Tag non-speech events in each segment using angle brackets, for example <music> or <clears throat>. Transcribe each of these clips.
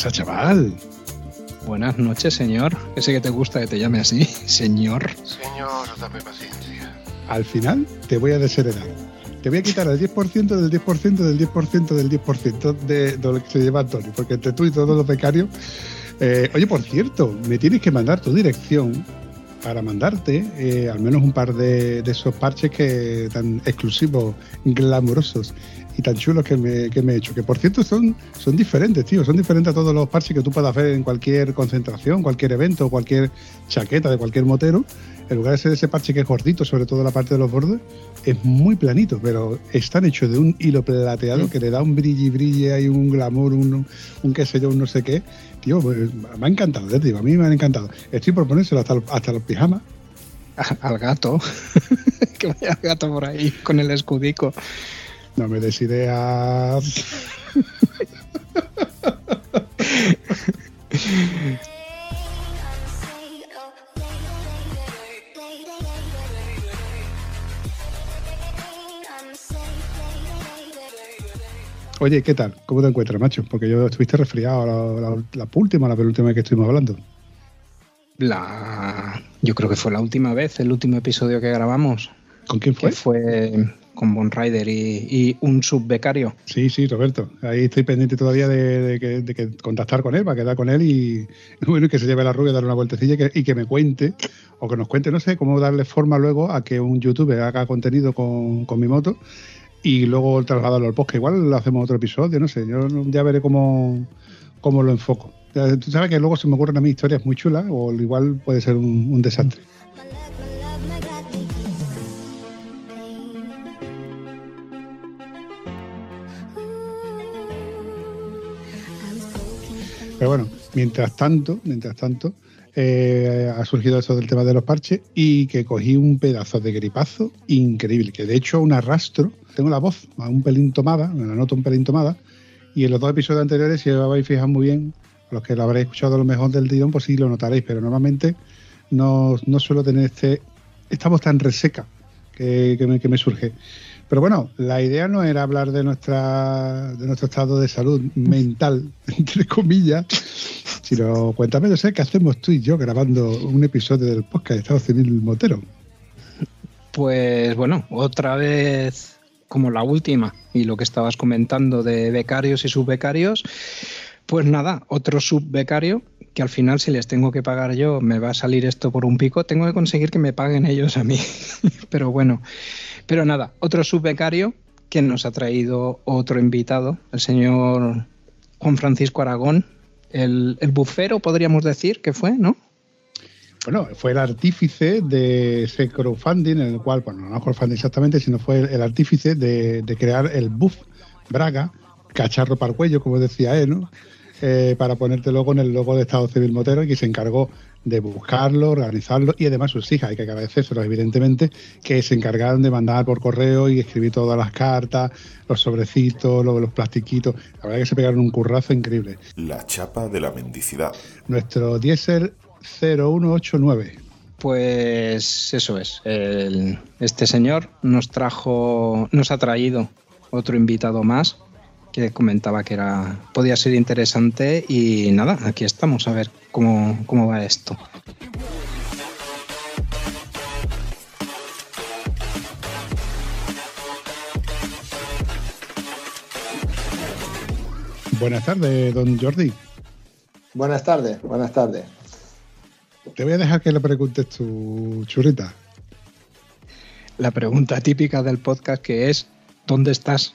Pasa, chaval? Buenas noches, señor. Que sé que te gusta que te llame así, <laughs> señor. Señor, dame paciencia. Al final te voy a desheredar. Te voy a quitar el 10% del 10% del 10% del 10% de, de lo que se lleva Antonio, porque entre tú y todos los becarios. eh, oye, por cierto, me tienes que mandar tu dirección para mandarte eh, al menos un par de, esos parches que tan exclusivos, glamurosos y tan chulos que me, que me he hecho. Que por cierto son, son diferentes, tío. Son diferentes a todos los parches que tú puedas ver en cualquier concentración, cualquier evento, cualquier chaqueta de cualquier motero. En lugar de ser ese parche que es gordito, sobre todo la parte de los bordes, es muy planito, pero están hechos de un hilo plateado que le da un brilli brilli, hay un glamour, un, un qué sé yo, un no sé qué. Tío, pues, me ha encantado, eh, tío, a mí me han encantado. Estoy por ponérselo hasta, hasta los pijamas. Al gato. <laughs> que vaya el gato por ahí con el escudico. No me des ideas. <laughs> Oye, ¿qué tal? ¿Cómo te encuentras, macho? Porque yo estuviste resfriado la, la- la última, la penúltima vez que estuvimos hablando. La... Yo creo que fue la última vez, el último episodio que grabamos, ¿Con quién fue? que fue con Bon Rider y, y un subbecario. Sí, sí, Roberto. Ahí estoy pendiente todavía de, de que, de que contactar con él, para quedar con él y, <laughs> bueno, que se lleve la rubia, darle una vueltecilla y que, y que me cuente, o que nos cuente, no sé, cómo darle forma luego a que un youtuber haga contenido con, con mi moto y luego trasladarlo al podcast. Igual lo hacemos otro episodio, no sé, yo ya veré cómo, cómo lo enfoco. Tú sabes que luego se me ocurren a mí historias muy chulas, o igual puede ser un desastre. Pero bueno, mientras tanto, mientras tanto, eh, ha surgido eso del tema de los parches y que cogí un pedazo de gripazo increíble, que de hecho un arrastro, tengo la voz un pelín tomada, la noto un pelín tomada, y en los dos episodios anteriores, si os habéis fijado muy bien, los que lo habréis escuchado lo mejor del tirón, pues sí lo notaréis, pero normalmente no, no suelo tener este, esta voz tan reseca que, que me surge. Pero bueno, la idea no era hablar de nuestra de nuestro estado de salud mental, <laughs> entre comillas, sino cuéntame, no sé, qué hacemos tú y yo grabando un episodio del podcast Estado Civil Motero. Pues bueno, otra vez como la última y lo que estabas comentando de becarios y subbecarios, pues nada, otro subbecario que al final si les tengo que pagar yo me va a salir esto por un pico, tengo que conseguir que me paguen ellos a mí. <laughs> pero bueno, pero nada, otro subbecario que nos ha traído otro invitado, el señor Juan Francisco Aragón, el, bufero podríamos decir que fue, ¿no? Bueno, fue el artífice de ese crowdfunding, en el cual, bueno, no crowdfunding exactamente, sino fue el, el artífice de, de crear el buff Braga, cacharro para el cuello, como decía él, ¿no? Eh, para ponerte luego en el logo de Estado Civil Motero y que se encargó de buscarlo, organizarlo y además sus hijas, hay que agradecérselo evidentemente, que se encargaron de mandar por correo y escribir todas las cartas, los sobrecitos, los, los plastiquitos. La verdad que se pegaron un currazo increíble. La chapa de la mendicidad. Nuestro diésel 0189. Pues eso es. El- este señor nos trajo, nos ha traído otro invitado más que comentaba que era podía ser interesante y nada, aquí estamos a ver cómo, cómo va esto. Buenas tardes, don Jordi. Buenas tardes, buenas tardes. Te voy a dejar que le preguntes tu churrita. La pregunta típica del podcast que es ¿dónde estás?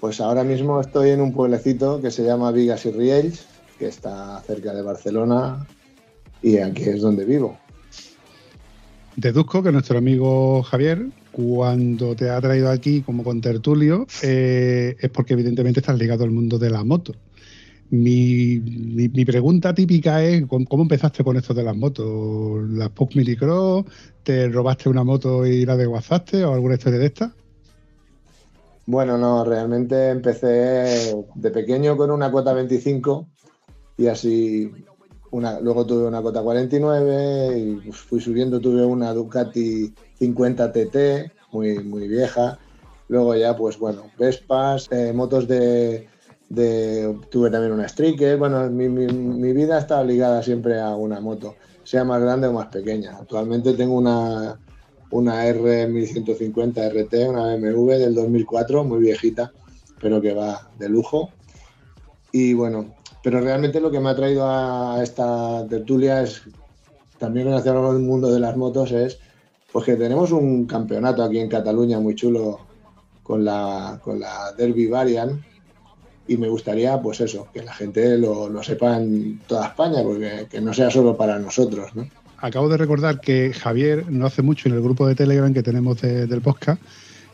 Pues ahora mismo estoy en un pueblecito que se llama Vigas y Riells, que está cerca de Barcelona y aquí es donde vivo. Deduzco que nuestro amigo Javier, cuando te ha traído aquí como con tertulio, eh, es porque evidentemente estás ligado al mundo de la moto. Mi, mi, pregunta típica es, ¿cómo empezaste con esto de las motos? ¿Las Puck Milicross? ¿Te robaste una moto y la desguazaste o alguna historia de esta? Bueno, no, realmente empecé de pequeño con una cuota 25 y así una, luego tuve una cota 49 y fui subiendo, tuve una Ducati 50 TT, muy, muy vieja. Luego ya, pues bueno, Vespas, eh, motos de, Tuve también una Striker. Bueno, mi, mi, vida está ligada siempre a una moto, sea más grande o más pequeña. Actualmente tengo una, una R1150 RT, una BMW del 2004, muy viejita, pero que va de lujo. Y bueno, pero realmente lo que me ha traído a esta tertulia es, también relacionado con el mundo de las motos, es pues que tenemos un campeonato aquí en Cataluña muy chulo con la, con la Derby Variant y me gustaría, pues eso, que la gente lo, sepa en toda España, porque que no sea solo para nosotros, ¿no? Acabo de recordar que Javier, no hace mucho en el grupo de Telegram que tenemos del podcast,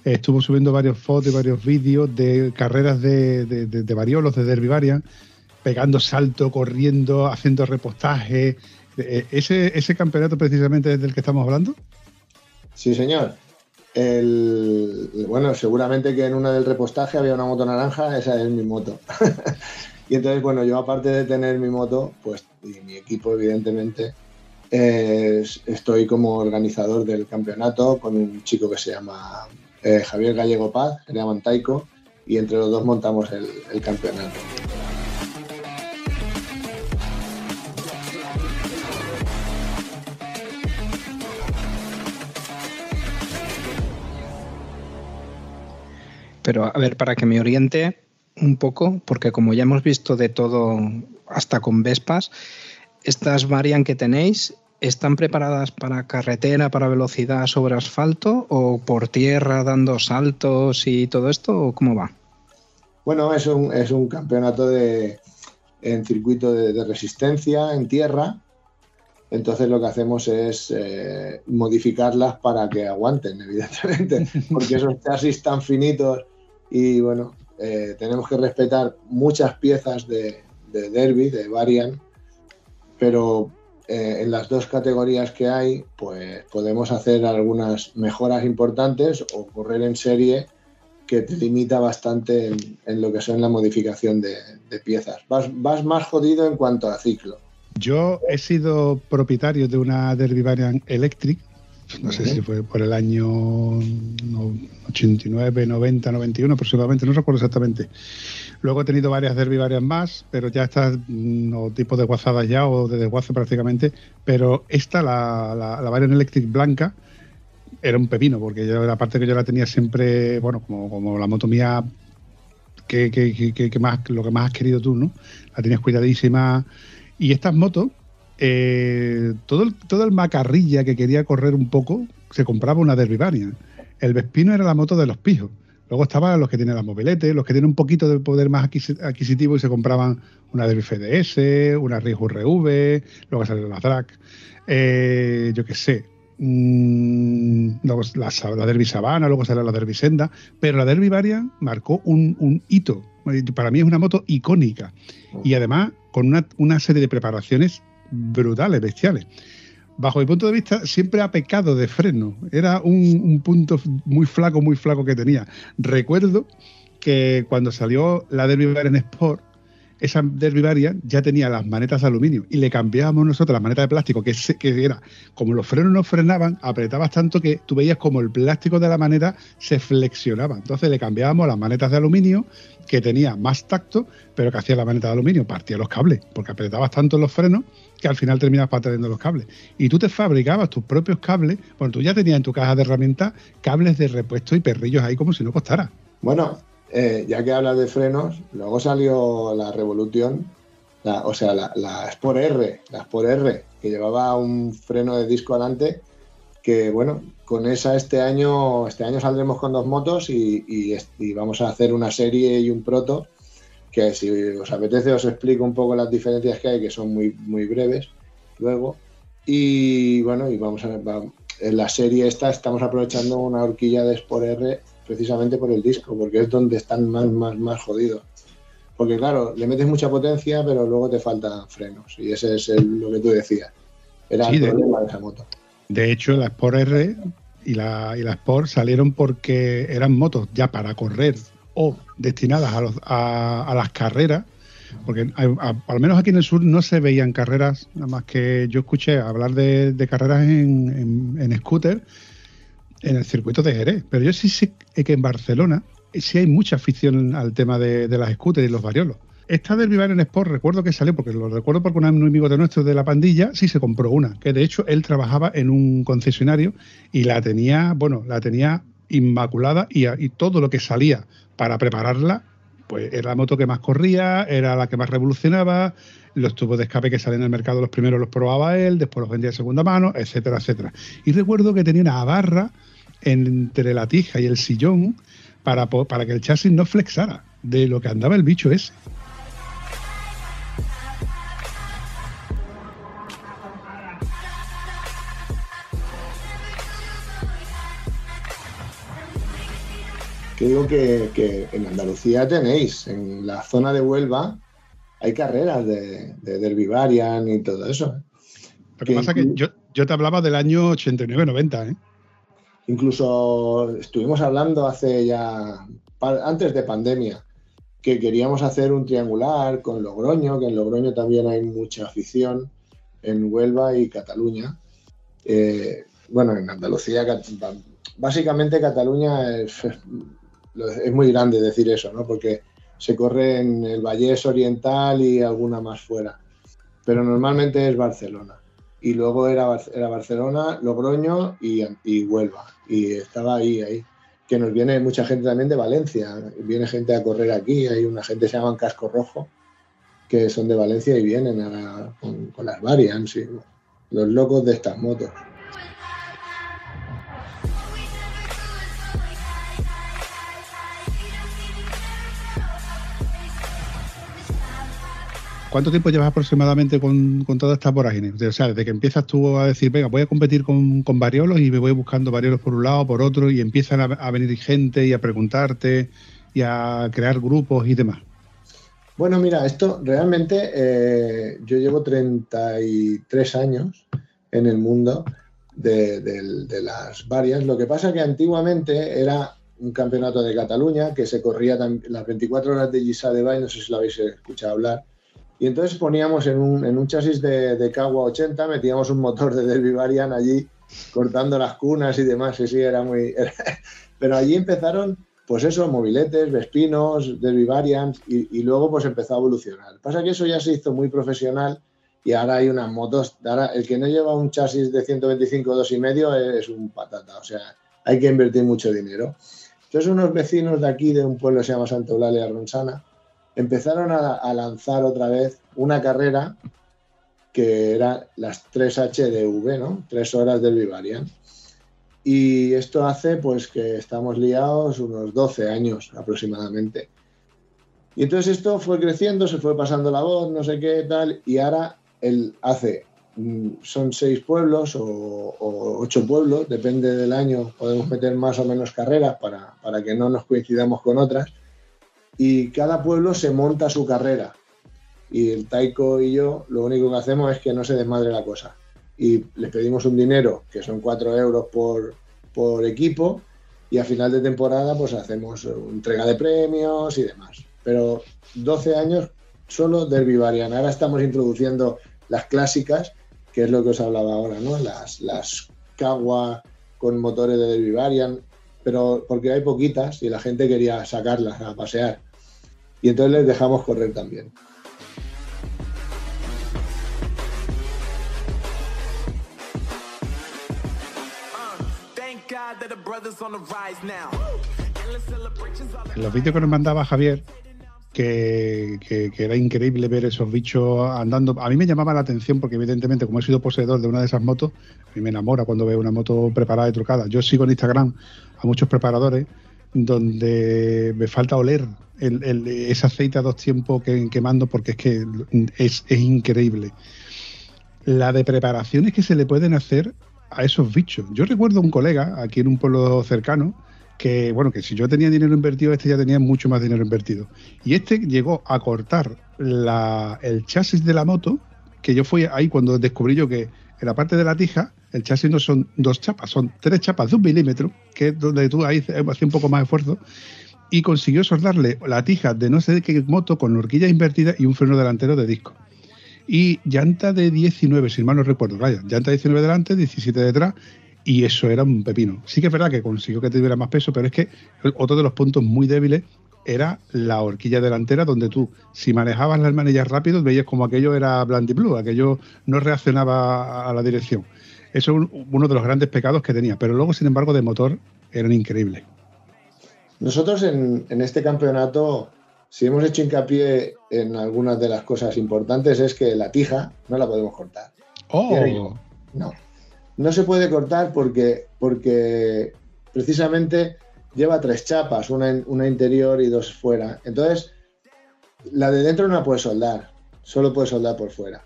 estuvo subiendo varias fotos y varios vídeos de carreras de, de, de, de variolos, de Derby Variant, pegando salto, corriendo, haciendo repostaje. Eh, ¿Ese, ¿Ese campeonato precisamente es del que estamos hablando? Sí, señor. El, bueno, seguramente que en una del repostaje había una moto naranja, esa es mi moto. <laughs> y entonces, bueno, yo aparte de tener mi moto, pues, y mi equipo, evidentemente, estoy como organizador del campeonato con un chico que se llama eh, Javier Gallego Paz, que le llaman Taiko, y entre los dos montamos el campeonato. Pero a ver, para que me oriente un poco, porque como ya hemos visto de todo hasta con Vespas, estas varian que tenéis, ¿están preparadas para carretera, para velocidad sobre asfalto o por tierra dando saltos y todo esto? ¿O cómo va? Bueno, es un, es un campeonato de, en circuito de, resistencia en tierra. Entonces lo que hacemos es eh, modificarlas para que aguanten, <laughs> evidentemente, porque esos chasis tan finitos y bueno, eh, tenemos que respetar muchas piezas de, Derby, de Varian, pero eh, en las dos categorías que hay, pues podemos hacer algunas mejoras importantes o correr en serie que te limita bastante en, lo que son la modificación de, piezas. Vas, vas, más jodido en cuanto a ciclo. Yo he sido propietario de una Derby Variant Electric no sé si fue por el año 89, 90, 91 aproximadamente, no recuerdo exactamente. Luego he tenido varias derby, varias más, pero ya estas no tipo de guazadas ya o de desguace prácticamente. Pero esta, la, la, la Variant Electric blanca, era un pepino, porque yo, aparte que yo la tenía siempre, bueno, como, como la moto mía, que, que, que, más, lo que más has querido tú, ¿no? La tenías cuidadísima. Y estas motos, eh, todo, el, todo el macarrilla que quería correr un poco se compraba una Derby El Vespino era la moto de los pijos. Luego estaban los que tienen las mobiletes, los que tienen un poquito de poder más adquisitivo y se compraban una Derby FDS, una Rijo RV, luego salieron las Drag, eh, yo qué sé, mmm, luego la, la, Derby Sabana, luego salió la Derby Senda, pero la Derby Variant marcó un, un, hito. Para mí es una moto icónica y además con una, una serie de preparaciones brutales, bestiales. Bajo mi punto de vista, siempre ha pecado de freno. Era un, punto muy flaco, muy flaco que tenía. Recuerdo que cuando salió la Derby Variant Sport, esa Derby Variant ya tenía las manetas de aluminio y le cambiábamos nosotros las manetas de plástico, que, que era como los frenos no frenaban, apretabas tanto que tú veías como el plástico de la maneta se flexionaba. Entonces le cambiábamos las manetas de aluminio, que tenía más tacto, pero que hacía la maneta de aluminio, partía los cables, porque apretabas tanto los frenos que al final terminas pateando los cables. Y tú te fabricabas tus propios cables, bueno, tú ya tenías en tu caja de herramientas cables de repuesto y perrillos ahí como si no costara. Bueno, eh, ya que hablas de frenos, luego salió la Revolución, o sea, la, Sport R, la Sport R, que llevaba un freno de disco adelante, que bueno, con esa este año, este año saldremos con dos motos y, y vamos a hacer una serie y un proto que si os apetece os explico un poco las diferencias que hay, que son muy, muy breves luego. Y bueno, y vamos a, en la serie esta estamos aprovechando una horquilla de Sport R precisamente por el disco, porque es donde están más, más, más jodidos. Porque claro, le metes mucha potencia, pero luego te faltan frenos. Y ese es lo que tú decías. Era el problema de esa moto. De hecho, la Sport R y la, y la Sport salieron porque eran motos ya para correr o destinadas a, a, las carreras, porque al menos aquí en el sur no se veían carreras, nada más que yo escuché hablar de, carreras en, en, scooter en el circuito de Jerez, pero yo sí sé que en Barcelona sí hay mucha afición al tema de, las scooters y los variolos. Esta del Vivar en Sport, recuerdo que salió, porque lo recuerdo porque un amigo de nuestro de la pandilla sí se compró una, que de hecho él trabajaba en un concesionario y la tenía, bueno, la tenía inmaculada y, y todo lo que salía para prepararla, pues era la moto que más corría, era la que más revolucionaba, los tubos de escape que salen en el mercado los primeros los probaba él, después los vendía de segunda mano, etcétera, etcétera. Y recuerdo que tenía una barra entre la tija y el sillón para, para que el chasis no flexara de lo que andaba el bicho ese. que digo que, en Andalucía tenéis, en la zona de Huelva, hay carreras de, de Derby Varian y todo eso. Lo que, pasa es que yo, yo, te hablaba del año 89-90, ¿eh? Incluso estuvimos hablando hace ya, antes de pandemia, que queríamos hacer un triangular con Logroño, que en Logroño también hay mucha afición, en Huelva y Cataluña. Eh, bueno, en Andalucía, básicamente Cataluña es, es muy grande decir eso, ¿no? Porque se corre en el Vallés Oriental y alguna más fuera. Pero normalmente es Barcelona. Y luego era, era Barcelona, Logroño y, y, Huelva. Y estaba ahí, ahí. Que nos viene mucha gente también de Valencia. Viene gente a correr aquí. Hay una gente que se llama Casco Rojo, que son de Valencia y vienen con, las variants. Los locos de estas motos. ¿Cuánto tiempo llevas aproximadamente con, con toda esta vorágine? O sea, desde que empiezas tú a decir, venga, voy a competir con, con variolos y me voy buscando variolos por un lado, por otro, y empiezan a, venir gente y a preguntarte y a crear grupos y demás. Bueno, mira, esto realmente eh, yo llevo 33 años en el mundo de, de, las varias. Lo que pasa que antiguamente era un campeonato de Cataluña que se corría las 24 horas de Gisa de Bay, no sé si lo habéis escuchado hablar, y entonces poníamos en un, en un chasis de, de 80, metíamos un motor de Derby Varian allí, cortando las cunas y demás. Sí, sí, era muy. <laughs> Pero allí empezaron, pues eso, mobiletes, Vespinos, Derby y, y, luego pues empezó a evolucionar. Pasa que eso ya se hizo muy profesional y ahora hay unas motos. Ahora, el que no lleva un chasis de 125 2,5 es un patata. O sea, hay que invertir mucho dinero. Entonces, unos vecinos de aquí, de un pueblo que se llama Santa Eulalia Ronsana, empezaron a, lanzar otra vez una carrera que era las 3HDV, ¿no? Tres horas del Vivarian. Y esto hace pues que estamos liados unos 12 años aproximadamente. Y entonces esto fue creciendo, se fue pasando la voz, no sé qué tal, y ahora él hace, mm, son seis pueblos o, ocho pueblos, depende del año, podemos meter más o menos carreras para, para que no nos coincidamos con otras y cada pueblo se monta su carrera. Y el Taiko y yo lo único que hacemos es que no se desmadre la cosa. Y les pedimos un dinero, que son 4 euros por, por equipo, y a final de temporada pues hacemos entrega de premios y demás. Pero 12 años solo del Varian. Ahora estamos introduciendo las clásicas, que es lo que os hablaba ahora, ¿no? Las, las Kawa con motores de Derby Varian, pero porque hay poquitas y la gente quería sacarlas a pasear y entonces les dejamos correr también. En los vídeos que nos mandaba Javier, que, era increíble ver esos bichos andando. A mí me llamaba la atención porque, evidentemente, como he sido poseedor de una de esas motos, a mí me enamora cuando veo una moto preparada y trucada. Yo sigo en Instagram a muchos preparadores donde me falta oler ese aceite a dos tiempos que, quemando porque es que es, increíble. La de preparaciones que se le pueden hacer a esos bichos. Yo recuerdo un colega aquí en un pueblo cercano que, bueno, que si yo tenía dinero invertido, este ya tenía mucho más dinero invertido. Y este llegó a cortar el chasis de la moto, que yo fui ahí cuando descubrí yo que en la parte de la tija, el chasis no son dos chapas, son tres chapas de un milímetro, que es donde tú ahí hacías un poco más de esfuerzo, y consiguió soldarle la tija de no sé qué moto con horquilla invertida y un freno delantero de disco. Y llanta de 19, si mal no recuerdo, vaya, llanta de 19 delante, 17 detrás, y eso era un pepino. Sí que es verdad que consiguió que tuviera más peso, pero es que otro de los puntos muy débiles era la horquilla delantera, donde tú, si manejabas las manillas rápido, veías como aquello era blue, aquello no reaccionaba a la dirección. Eso es uno de los grandes pecados que tenía, pero luego, sin embargo, de motor eran increíbles. Nosotros en, este campeonato, si hemos hecho hincapié en algunas de las cosas importantes, es que la tija no la podemos cortar. Oh. No, no se puede cortar porque, porque precisamente lleva tres chapas, una, una interior y dos fuera. Entonces, la de dentro no la puedes soldar, solo puedes soldar por fuera.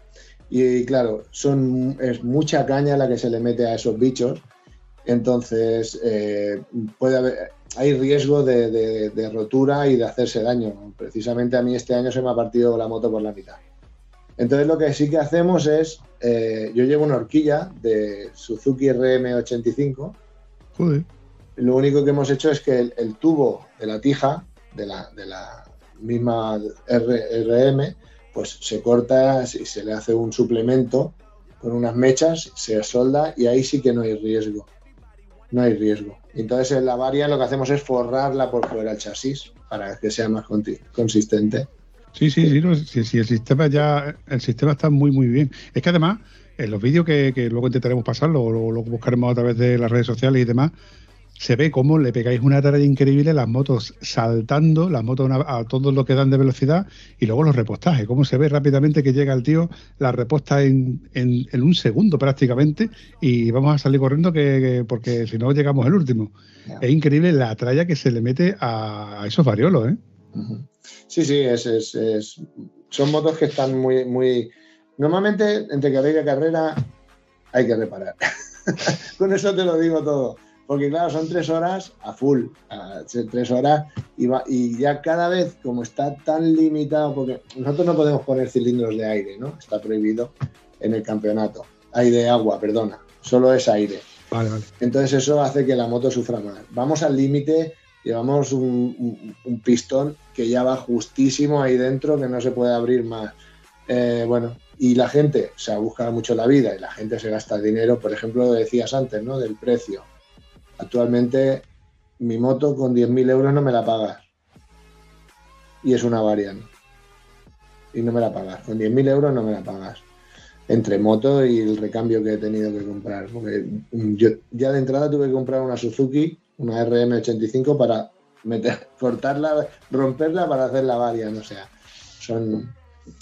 Y, claro, son, es mucha caña la que se le mete a esos bichos. Entonces, eh, puede haber, hay riesgo de, rotura y de hacerse daño. Precisamente a mí este año se me ha partido la moto por la mitad. Entonces, lo que sí que hacemos es, eh, yo llevo una horquilla de Suzuki RM85. Joder lo único que hemos hecho es que el, tubo de la tija, de la, de la misma RM, pues se corta y se le hace un suplemento con unas mechas, se solda y ahí sí que no hay riesgo. No hay riesgo. Entonces en la varia lo que hacemos es forrarla por fuera el chasis para que sea más consistente. Sí, sí, sí, sí, el sistema ya, el sistema está muy, muy bien. Es que además, en los vídeos que, luego intentaremos pasarlo, o lo buscaremos a través de las redes sociales y demás, se ve cómo le pegáis una tarea increíble las motos saltando, las motos a todo lo que dan de velocidad y luego los repostajes, cómo se ve rápidamente que llega el tío, la reposta en, en, un segundo prácticamente y vamos a salir corriendo que, porque si no llegamos el último. Es increíble la tralla que se le mete a, esos variolos. ¿eh? Sí, sí, es, es, son motos que están muy... muy... Normalmente entre carrera y carrera hay que reparar. <laughs> Con eso te lo digo todo porque claro, son tres horas a full, tres horas y, y ya cada vez como está tan limitado, porque nosotros no podemos poner cilindros de aire, ¿no? Está prohibido en el campeonato. Aire de agua, perdona, solo es aire. Vale, vale. Entonces eso hace que la moto sufra más. Vamos al límite, llevamos un, pistón que ya va justísimo ahí dentro, que no se puede abrir más. Eh, bueno, y la gente se ha buscado mucho la vida y la gente se gasta dinero, por ejemplo, lo decías antes, ¿no? Del precio. Actualmente mi moto con 10.000 euros no me la pagas. Y es una variante. Y no me la pagas. Con 10.000 euros no me la pagas. Entre moto y el recambio que he tenido que comprar. Porque yo ya de entrada tuve que comprar una Suzuki, una RM85 para meter, <laughs> cortarla, romperla para hacer la variant. O sea, son,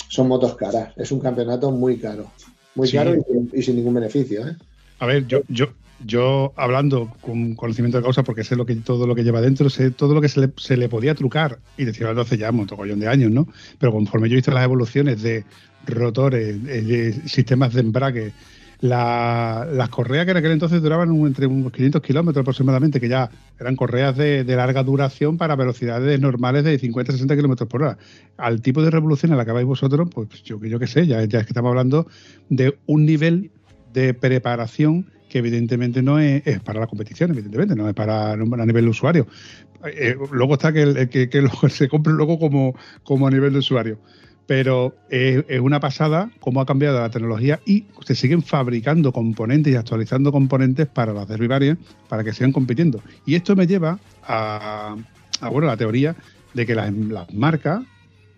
son motos caras. Es un campeonato muy caro. Muy caro y, sin ningún beneficio. ¿eh? A ver, yo, yo, yo hablando con conocimiento de causa, porque sé lo que todo lo que lleva dentro, sé todo lo que se le, se le podía trucar, y decirlo hace ya un montón de años, ¿no? Pero conforme yo visto las evoluciones de rotores, de, sistemas de embrague, las correas que en aquel entonces duraban entre unos 500 kilómetros aproximadamente, que ya eran correas de, larga duración para velocidades normales de 50-60 kilómetros por hora. Al tipo de revolución a la que vais vosotros, pues yo, yo qué sé, ya es que estamos hablando de un nivel de preparación que evidentemente no es, para la competición, evidentemente, no es para a nivel de usuario. Eh, luego está que, que, que <laughs> se compre luego como, como a nivel de usuario. Pero es, una pasada cómo ha cambiado la tecnología y se siguen fabricando componentes y actualizando componentes para las derivarias para que sigan compitiendo. Y esto me lleva a, bueno, la teoría de que las, marcas,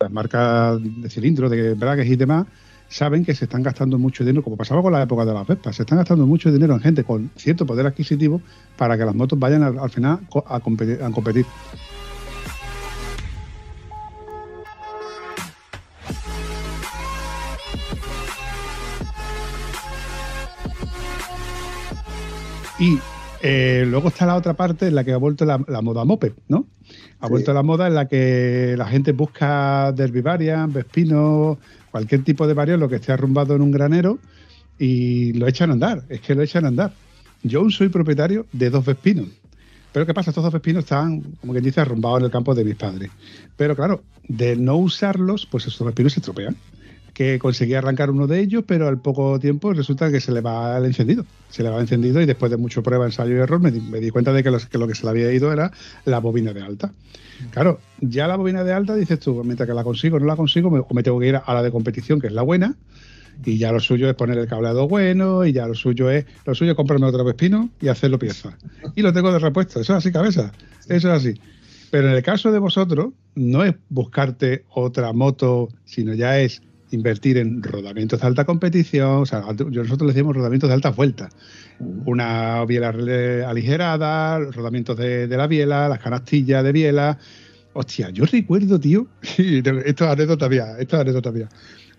las marcas de cilindros, de braques y demás, saben que se están gastando mucho dinero, como pasaba con la época de las Vespas, se están gastando mucho dinero en gente con cierto poder adquisitivo para que las motos vayan al, final a competir. Y eh, luego está la otra parte en la que ha vuelto la, moda moped, ¿no? Ha vuelto la moda en la que la gente busca Derby Variant, Vespino, cualquier tipo de varios, lo que esté arrumbado en un granero y lo echan a andar, es que lo echan a andar. yo soy propietario de dos Vespinos. Pero ¿qué pasa? Estos dos Vespinos estaban, como quien dice, arrumbados en el campo de mis padres. Pero claro, de no usarlos, pues estos Vespinos se estropean. Que conseguí arrancar uno de ellos, pero al poco tiempo resulta que se le va el encendido. Se le va el encendido y después de mucho prueba, ensayo y error me di, cuenta de que, lo que se le había ido era la bobina de alta. Claro, ya la bobina de alta dices tú, mientras que la consigo no la consigo, me, o me tengo que ir a la de competición, que es la buena, y ya lo suyo es poner el cableado bueno, y ya lo suyo es, lo suyo es comprarme otro Vespino y hacerlo pieza. Y lo tengo de repuesto, eso es así, cabeza, eso es así. Pero en el caso de vosotros, no es buscarte otra moto, sino ya es invertir en rodamientos de alta competición, o sea, yo- nosotros le decimos rodamientos de alta vuelta. Una biela aligerada, rodamientos de, de la biela, las canastillas de biela. Hostia, yo recuerdo, tío, <laughs> esto es anécdota mía, esto es anécdota mía.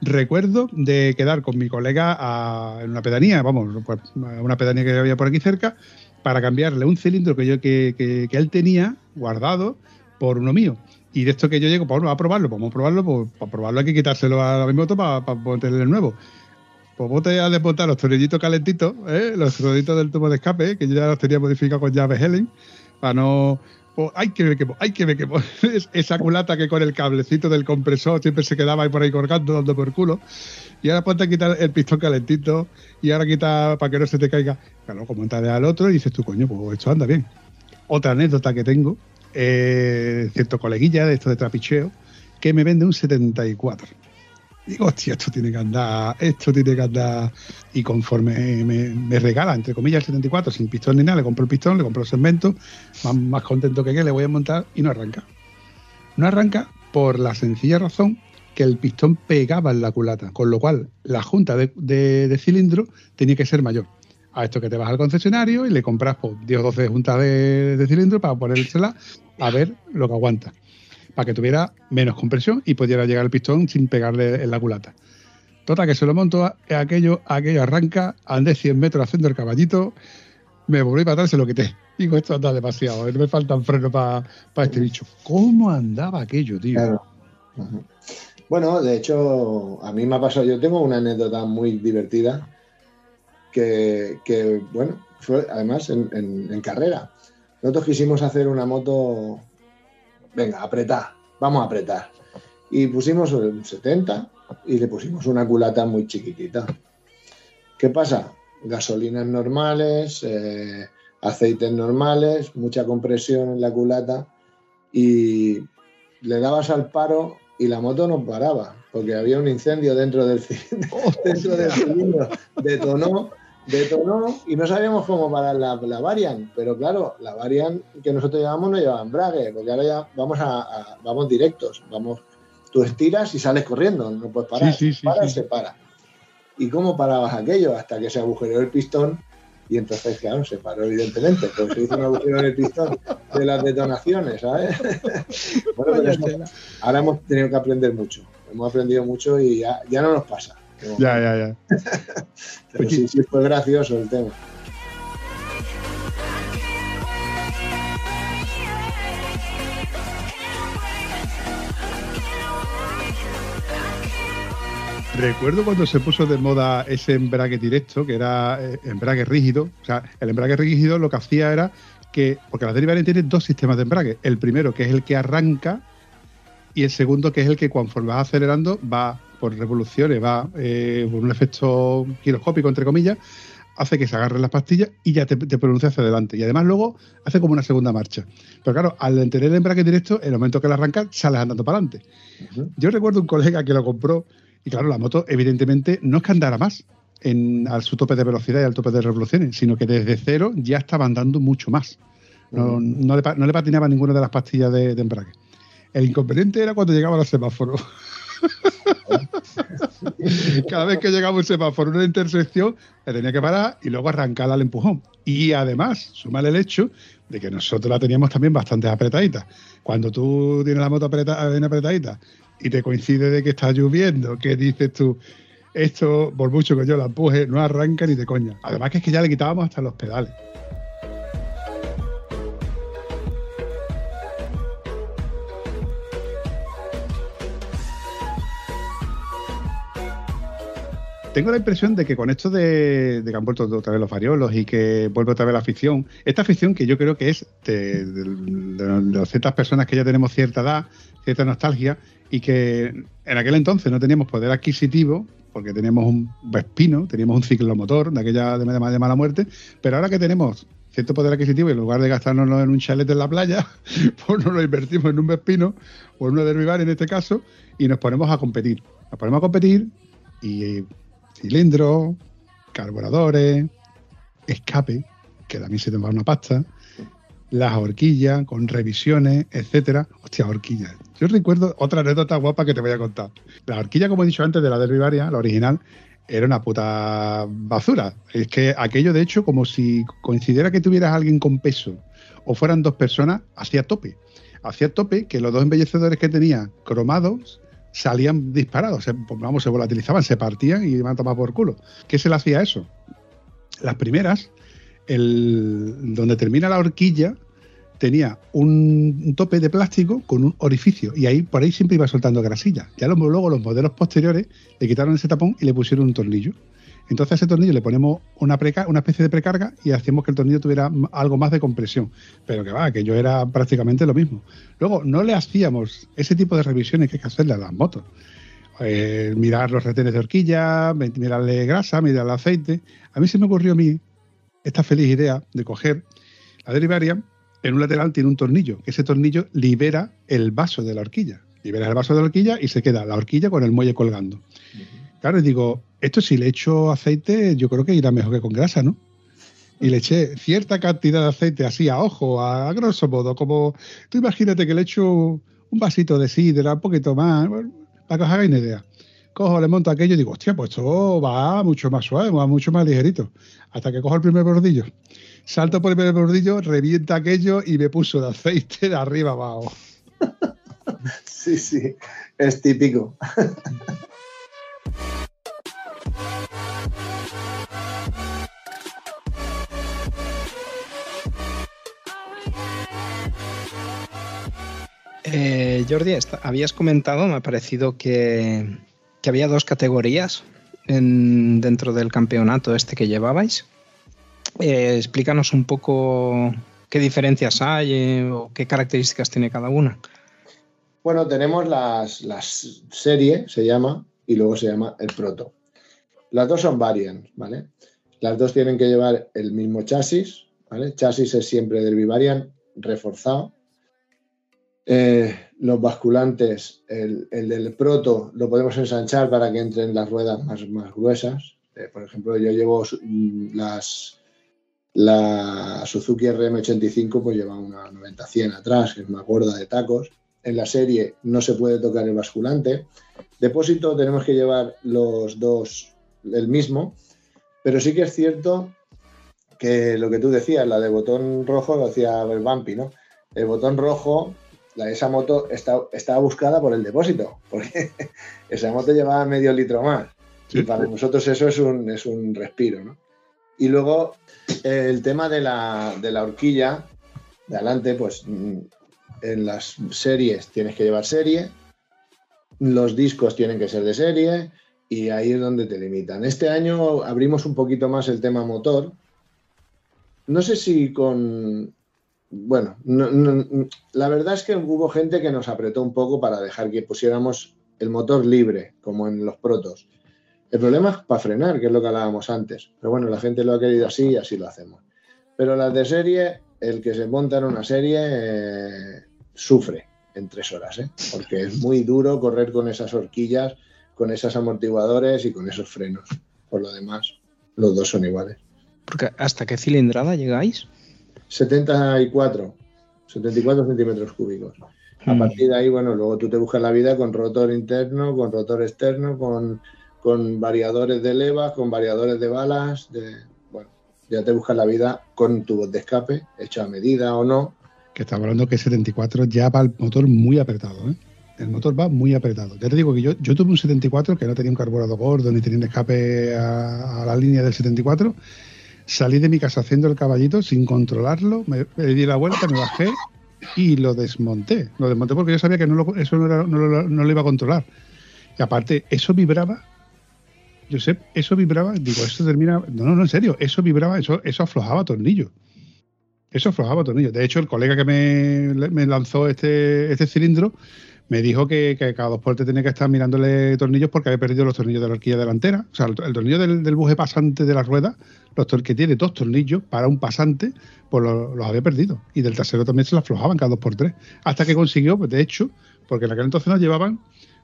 Recuerdo de quedar con mi colega a- en una pedanía, vamos, pues, una pedanía que había por aquí cerca, para cambiarle un cilindro que yo que, que- que él tenía guardado por uno mío. Y de esto que yo llego, pues bueno, a probarlo, pues vamos a probarlo, pues para probarlo hay que quitárselo a la moto para, para ponerle el nuevo. Pues vos te a desmontar los tornillitos calentitos, ¿eh? los tornillitos del tubo de escape, que yo ya los tenía modificados con llave Helen, para no. Pues hay que ver que hay que ver que <laughs> es- esa culata que con el cablecito del compresor siempre se quedaba ahí por ahí colgando, dando por culo. Y ahora ponte a quitar el pistón calentito y ahora quita para que no se te caiga. Claro, como montarle al otro y dices tú, coño, pues esto anda bien. Otra anécdota que tengo, eh, cierto coleguilla de esto de trapicheo, que me vende un 74. Digo, hostia, esto tiene que andar, esto tiene que andar. Y conforme me, regala, entre comillas, el 74, sin pistón ni nada, le compro el pistón, le compro el segmento, más, más contento que que le voy a montar y no arranca. No arranca por la sencilla razón que el pistón pegaba en la culata, con lo cual la junta de cilindro tenía que ser mayor. A esto que te vas al concesionario y le compras pues, 10 o 12 juntas de, de cilindro para ponérsela a ver lo que aguanta para que tuviera menos compresión y pudiera llegar el pistón sin pegarle en la culata. Total, que se lo monto, a- aquello, aquello arranca, andé 100 metros haciendo el caballito, me volví para atrás se lo quité. Digo, esto anda demasiado, no me faltan frenos para este bicho. ¿Cómo andaba aquello, tío? Claro. Bueno, de hecho, a mí me ha pasado, yo tengo una anécdota muy divertida que, que, bueno, fue además en, en- en carrera. Nosotros quisimos hacer una moto, venga, apretar, vamos a apretar. Y pusimos el 70 y le pusimos una culata muy chiquitita. ¿Qué pasa? Gasolinas normales, eh, aceites normales, mucha compresión en la culata y le dabas al paro y la moto no paraba porque había un incendio dentro del cilindro, <laughs> dentro del cilindro. detonó, detonó y no sabíamos cómo parar la, la Varian, pero claro, la Varian que nosotros llevamos no lleva embrague, porque ahora ya vamos a, a- vamos directos, vamos, tú estiras y sales corriendo, no puedes parar, Sí, sí, sí, para, sí. se para. ¿Y cómo parabas aquello? Hasta que se agujereó el pistón y entonces, claro, se paró evidentemente, pues se hizo un agujero en el pistón de las detonaciones, ¿sabes? <laughs> bueno, pero eso- ahora hemos tenido que aprender mucho, hemos aprendido mucho y ya, ya no nos pasa. Ya, ya, ya. <laughs> Pero sí, sí fue gracioso el tema. Recuerdo cuando se puso de moda ese embrague directo, que era eh, embrague rígido. O sea, el embrague rígido lo que hacía era que, porque la Derivaline tiene dos sistemas de embrague. El primero, que es el que arranca, y el segundo, que es el que conforme vas acelerando, va por revoluciones, va eh, por un efecto giroscópico, entre comillas, hace que se agarren las pastillas y ya te, te pronuncia hacia adelante. Y además luego hace como una segunda marcha. Pero claro, al tener el embrague directo, en el momento que lo arranca, sales andando para adelante. Ujú. Yo recuerdo un colega que lo compró y claro, la moto evidentemente no es que andara más en, a su tope de velocidad y al tope de revoluciones, sino que desde cero ya estaba andando mucho más. No, no le, pa- no le patinaba ninguna de las pastillas de, de embrague. El inconveniente era cuando llegaba al semáforo. <laughs> Cada vez que llegaba un semáforo una intersección, le tenía que parar y luego arrancar al empujón. Y además, sumar el hecho de que nosotros la teníamos también bastante apretadita. Cuando tú tienes la moto apreta- bien apretadita y te coincide de que está lloviendo, que dices tú, esto, por mucho que yo la empuje, no arranca ni de coña. Además que es que ya le quitábamos hasta los pedales. Tengo la impresión de que con esto de, que han vuelto otra vez los variolos y que vuelve otra vez la afición, esta afición que yo creo que es de, ciertas personas que ya tenemos cierta edad, cierta nostalgia, y que en aquel entonces no teníamos poder adquisitivo, porque teníamos un Vespino, teníamos un ciclomotor de aquella de, mala muerte, pero ahora que tenemos cierto poder adquisitivo en lugar de gastárnoslo en un chalet en la playa, <laughs> pues nos lo invertimos en un Vespino o en una Derbivar en este caso y nos ponemos a competir. Nos ponemos a competir y cilindros, carburadores, escape, que también se te va una pasta, las horquillas con revisiones, etcétera. Hostia, horquillas. Yo recuerdo otra anécdota guapa que te voy a contar. La horquilla, como he dicho antes, de la Derbivaria, la original, era una puta basura. Es que aquello, de hecho, como si coincidiera que tuvieras alguien con peso o fueran dos personas, hacía tope. Hacía tope que los dos embellecedores que tenía cromados salían disparados, se, pues, vamos, se volatilizaban, se partían y iban a tomar por culo. ¿Qué se le hacía eso? Las primeras, el, donde termina la horquilla, tenía un, tope de plástico con un orificio y ahí por ahí siempre iba soltando grasilla. Ya luego los modelos posteriores le quitaron ese tapón y le pusieron un tornillo. Entonces a ese tornillo le ponemos una, una especie de precarga y hacíamos que el tornillo tuviera algo más de compresión. Pero que va, que yo era prácticamente lo mismo. Luego, no le hacíamos ese tipo de revisiones que hay que hacerle a las motos. Eh, mirar los retenes de horquilla, mirarle grasa, mirarle aceite. A mí se me ocurrió a mí esta feliz idea de coger la derivaria, en un lateral tiene un tornillo, que ese tornillo libera el vaso de la horquilla. Libera el vaso de la horquilla y se queda la horquilla con el muelle colgando. Claro, y digo, esto si le echo aceite, yo creo que irá mejor que con grasa, ¿no? Y le eché cierta cantidad de aceite así a ojo, a, grosso modo, como tú imagínate que le echo un vasito de sidra, un poquito más, para que os hagáis una idea. Cojo, le monto aquello y digo, hostia, pues esto va mucho más suave, va mucho más ligerito. Hasta que cojo el primer bordillo. Salto por el primer bordillo, revienta aquello y me puso de aceite de arriba abajo. <laughs> Sí, sí, es típico. <laughs> Eh, Jordi, habías comentado, me ha parecido que, había dos categorías dentro del campeonato este que llevabais. Eh, explícanos un poco qué diferencias hay eh, o qué características tiene cada una. Bueno, tenemos las, serie, se llama, y luego se llama el proto. Las dos son variant, ¿vale? Las dos tienen que llevar el mismo chasis, ¿vale? Chasis es siempre del Vivarian reforzado eh, los basculantes, el, del proto lo podemos ensanchar para que entren las ruedas más, más gruesas. Eh, por ejemplo, yo llevo mm, las, la Suzuki RM85, pues lleva una 90-100 atrás, que es una gorda de tacos. En la serie no se puede tocar el basculante. Depósito tenemos que llevar los dos el mismo, pero sí que es cierto que lo que tú decías, la de botón rojo, lo decía el Bumpy, ¿no? El botón rojo esa moto estaba buscada por el depósito, porque <laughs> esa moto llevaba medio litro más. Y para nosotros eso es un, es un respiro, ¿no? Y luego el tema de la, de la horquilla de adelante, pues mm, en las series tienes que llevar serie, los discos tienen que ser de serie y ahí es donde te limitan. Este año abrimos un poquito más el tema motor. No sé si con bueno, la verdad es que hubo gente que nos apretó un poco para dejar que pusiéramos el motor libre, como en los protos. El problema es para frenar, que es lo que hablábamos antes. Pero bueno, la gente lo ha querido así y así lo hacemos. Pero las de serie, el que se monta en una serie eh, sufre en tres horas, ¿eh? porque es muy duro correr con esas horquillas, con esos amortiguadores y con esos frenos. Por lo demás, los dos son iguales. Porque ¿Hasta qué cilindrada llegáis? 74, 74 centímetros cúbicos. A mm. partir de ahí, bueno, luego tú te buscas la vida con rotor interno, con rotor externo, con, con variadores de levas, con variadores de balas, de, bueno, ya te buscas la vida con tubos de escape, hecho a medida o no. Que estamos hablando que 74 ya va el motor muy apretado, ¿eh? El motor va muy apretado. Ya te digo que yo, yo tuve un 74 que no tenía un carburador gordo ni tenía un escape a, a la línea del 74 Salí de mi casa haciendo el caballito sin controlarlo, me, di la vuelta, me bajé y lo desmonté. Lo desmonté porque yo sabía que no lo, eso no, lo, iba a controlar. Y aparte, eso vibraba Josep, eso vibraba, digo, eso termina. No, no, no, en serio, eso vibraba, eso, eso aflojaba tornillos. Eso aflojaba tornillos. De hecho, el colega que me, lanzó este, este cilindro me dijo que, cada dos tres tenía que estar mirándole tornillos porque había perdido los tornillos de la horquilla delantera. O sea, el, tornillo del, buje pasante de la rueda, los que tiene dos tornillos para un pasante, pues los, había perdido. Y del trasero también se lo aflojaban cada dos por tres. Hasta que consiguió, pues de hecho, porque en aquel entonces nos llevaban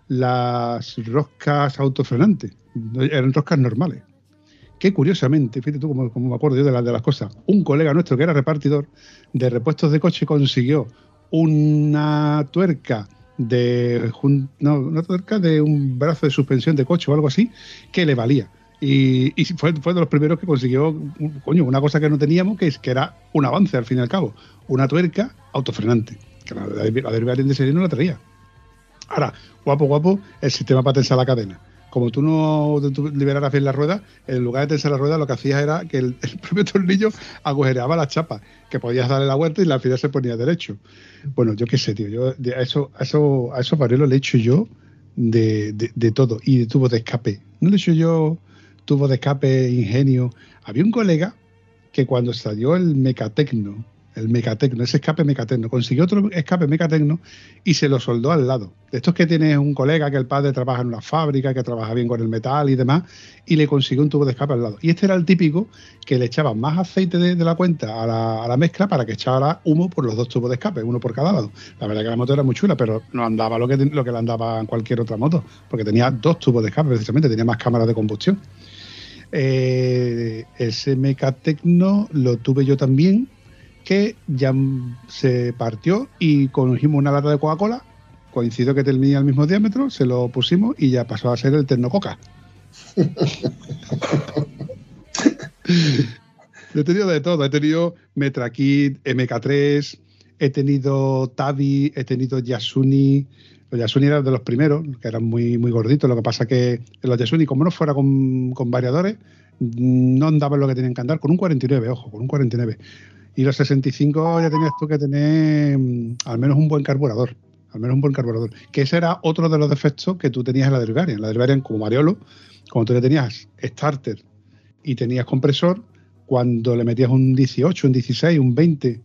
las roscas autofrenantes, eran roscas normales. Que curiosamente, fíjate tú como me acuerdo yo de, la, de las cosas, un colega nuestro que era repartidor de repuestos de coche consiguió una tuerca de no, una tuerca de un brazo de suspensión de coche o algo así que le valía. Y, fue, fue, de los primeros que consiguió, coño, una cosa que no teníamos, que, es, que era un avance al fin y al cabo, una tuerca autofrenante, que la, la, la de serie no la traía. Ahora, guapo, guapo, el sistema para tensar la cadena. Como tú no liberaras bien la rueda, en lugar de tensar la rueda, lo que hacías era que el, <laughs> propio tornillo agujereaba la chapa, que podías darle la vuelta y la final se ponía derecho. Bueno, yo qué sé, tío, yo a eso, a eso, a esos variolos le he hecho yo de, de, de, todo, y de tubo de escape. No le he hecho yo tubo de escape, ingenio. Había un colega que cuando salió el Mecatecno, el Mecatecno, ese escape Mecatecno, consiguió otro escape Mecatecno y se lo soldó al lado. De estos que tienes un colega que el padre trabaja en una fábrica, que trabaja bien con el metal y demás, y le consiguió un tubo de escape al lado. Y este era el típico que le echaba más aceite de, la cuenta a la, a la, mezcla para que echara humo por los dos tubos de escape, uno por cada lado. La verdad que la moto era muy chula, pero no andaba lo que, lo que le andaba en cualquier otra moto, porque tenía dos tubos de escape, precisamente, tenía más cámaras de combustión. Eh, ese Mecatecno lo tuve yo también, que ya se partió y cogimos una lata de Coca-Cola, coincidió que tenía el mismo diámetro, se lo pusimos y ya pasó a ser el Tecnococa. <laughs> he tenido de todo, he tenido Metrakit, MK3, he tenido Tabi, he tenido Yasuni, los Yasuni eran de los primeros, que eran muy, muy gorditos. Lo que pasa que los Yasuni, como no fuera con, con, variadores, no andaban lo que tenían que andar, con un 49, ojo, con un 49. Y los 65 ya tenías tú que tener mm, al menos un buen carburador. Al menos un buen carburador. Que ese era otro de los defectos que tú tenías en la Derivarian. La Derivarian, como Mariolo, como tú le tenías starter y tenías compresor, cuando le metías un 18, un 16, un 20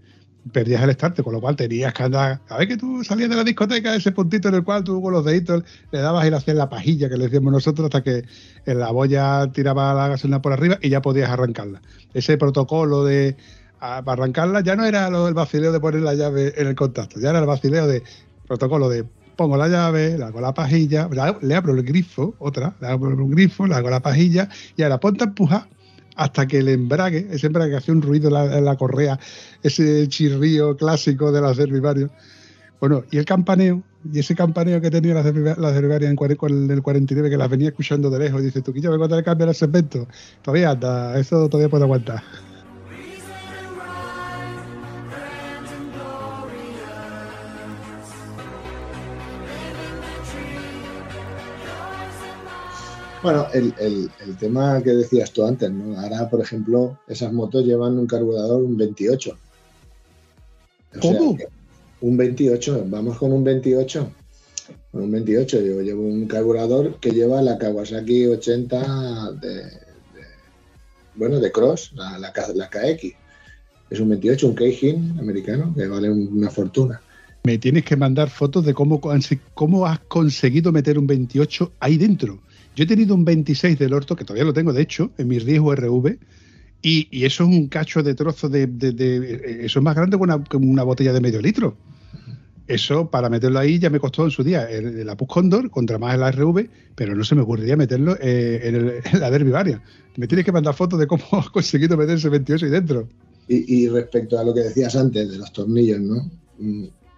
perdías el starter, con lo cual tenías que andar. A ver que tú salías de la discoteca, ese puntito en el cual tú con los deditos le dabas y le hacías la pajilla que le decíamos nosotros hasta que en la boya tiraba la gasolina por arriba y ya podías arrancarla. Ese protocolo de arrancarla ya no era lo, el vacileo de poner la llave en el contacto, ya era el vacileo de protocolo de pongo la llave, le hago la pajilla, le abro el grifo, otra, le abro el grifo, le hago la pajilla y ahora ponte a empujar hasta que el embrague, ese embrague que hacía un ruido en la, en la correa, ese chirrío clásico de las Dervivarios. Bueno, y el campaneo, y ese campaneo que tenía las Dervivarias en, en el 49, que las venía escuchando de lejos, y dice, tú que yo vengo a darle cambio al segmento, todavía anda, eso todavía puede aguantar. Bueno, el, el, el, tema que decías tú antes, ¿no? Ahora, por ejemplo, esas motos llevan un carburador, un 28. O ¿Cómo? Sea, un 28, vamos con un 28. Con un 28, yo llevo un carburador que lleva la Kawasaki 80 de, de bueno, de Cross, la, la, la, KX. Es un 28, un Keijin americano, que vale una fortuna. Me tienes que mandar fotos de cómo, cómo has conseguido meter un 28 ahí dentro. Yo he tenido un 26 del orto, que todavía lo tengo, de hecho, en mi riesgo RV, y, eso es un cacho de trozo de, de, Eso es más grande que una, botella de medio litro. Eso, para meterlo ahí, ya me costó en su día el, el Condor contra más el RV, pero no se me ocurriría meterlo eh, en, el, <laughs> en, la Derby. Me tienes que mandar fotos de cómo <laughs> has conseguido meter ese 28 ahí dentro. Y, respecto a lo que decías antes de los tornillos, ¿no?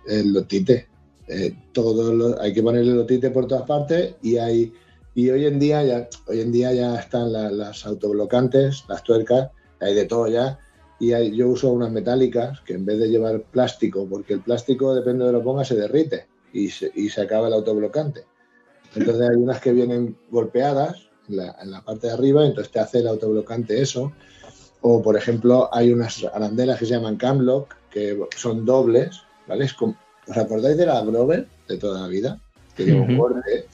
El lotite. Eh, todo hay que ponerle lotite por todas partes y hay y hoy en día ya, hoy en día ya están la, las autoblocantes, las tuercas, hay de todo ya. Y hay, yo uso unas metálicas que en vez de llevar plástico, porque el plástico depende de lo ponga se derrite y se, y se acaba el autoblocante. Entonces hay unas que vienen golpeadas en la, en la parte de arriba, entonces te hace el autoblocante eso. O por ejemplo hay unas arandelas que se llaman camlock, que son dobles, ¿vale? Es como, ¿Os acordáis de la Grover de toda la vida? Que lleva un borde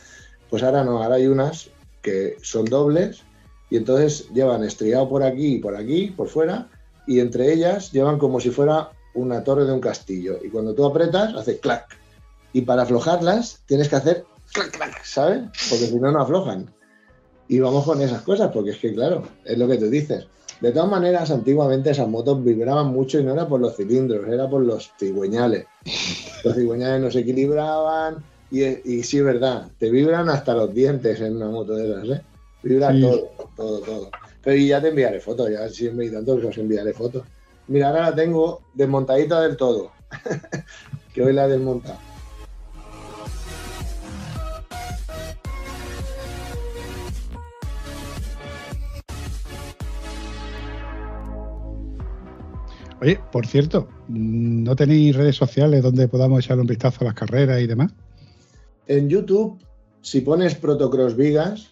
pues ahora no, ahora hay unas que son dobles y entonces llevan estriado por aquí y por aquí, por fuera, y entre ellas llevan como si fuera una torre de un castillo. Y cuando tú apretas, hace clac. Y para aflojarlas tienes que hacer clac, clac, ¿sabes? Porque si no, no aflojan. Y vamos con esas cosas, porque es que, claro, es lo que tú dices. De todas maneras, antiguamente esas motos vibraban mucho y no era por los cilindros, era por los cigüeñales. Los cigüeñales no se equilibraban y, y sí es verdad, te vibran hasta los dientes en una moto de esas, ¿eh? Vibra todo, todo, todo. Pero ya te enviaré fotos, ya siempre y tanto que os enviaré fotos. Mira, ahora la tengo desmontadita del todo. <laughs> que hoy la he desmontado. Oye, por cierto, ¿no tenéis redes sociales donde podamos echar un vistazo a las carreras y demás? En YouTube, si pones Protocross Vigas,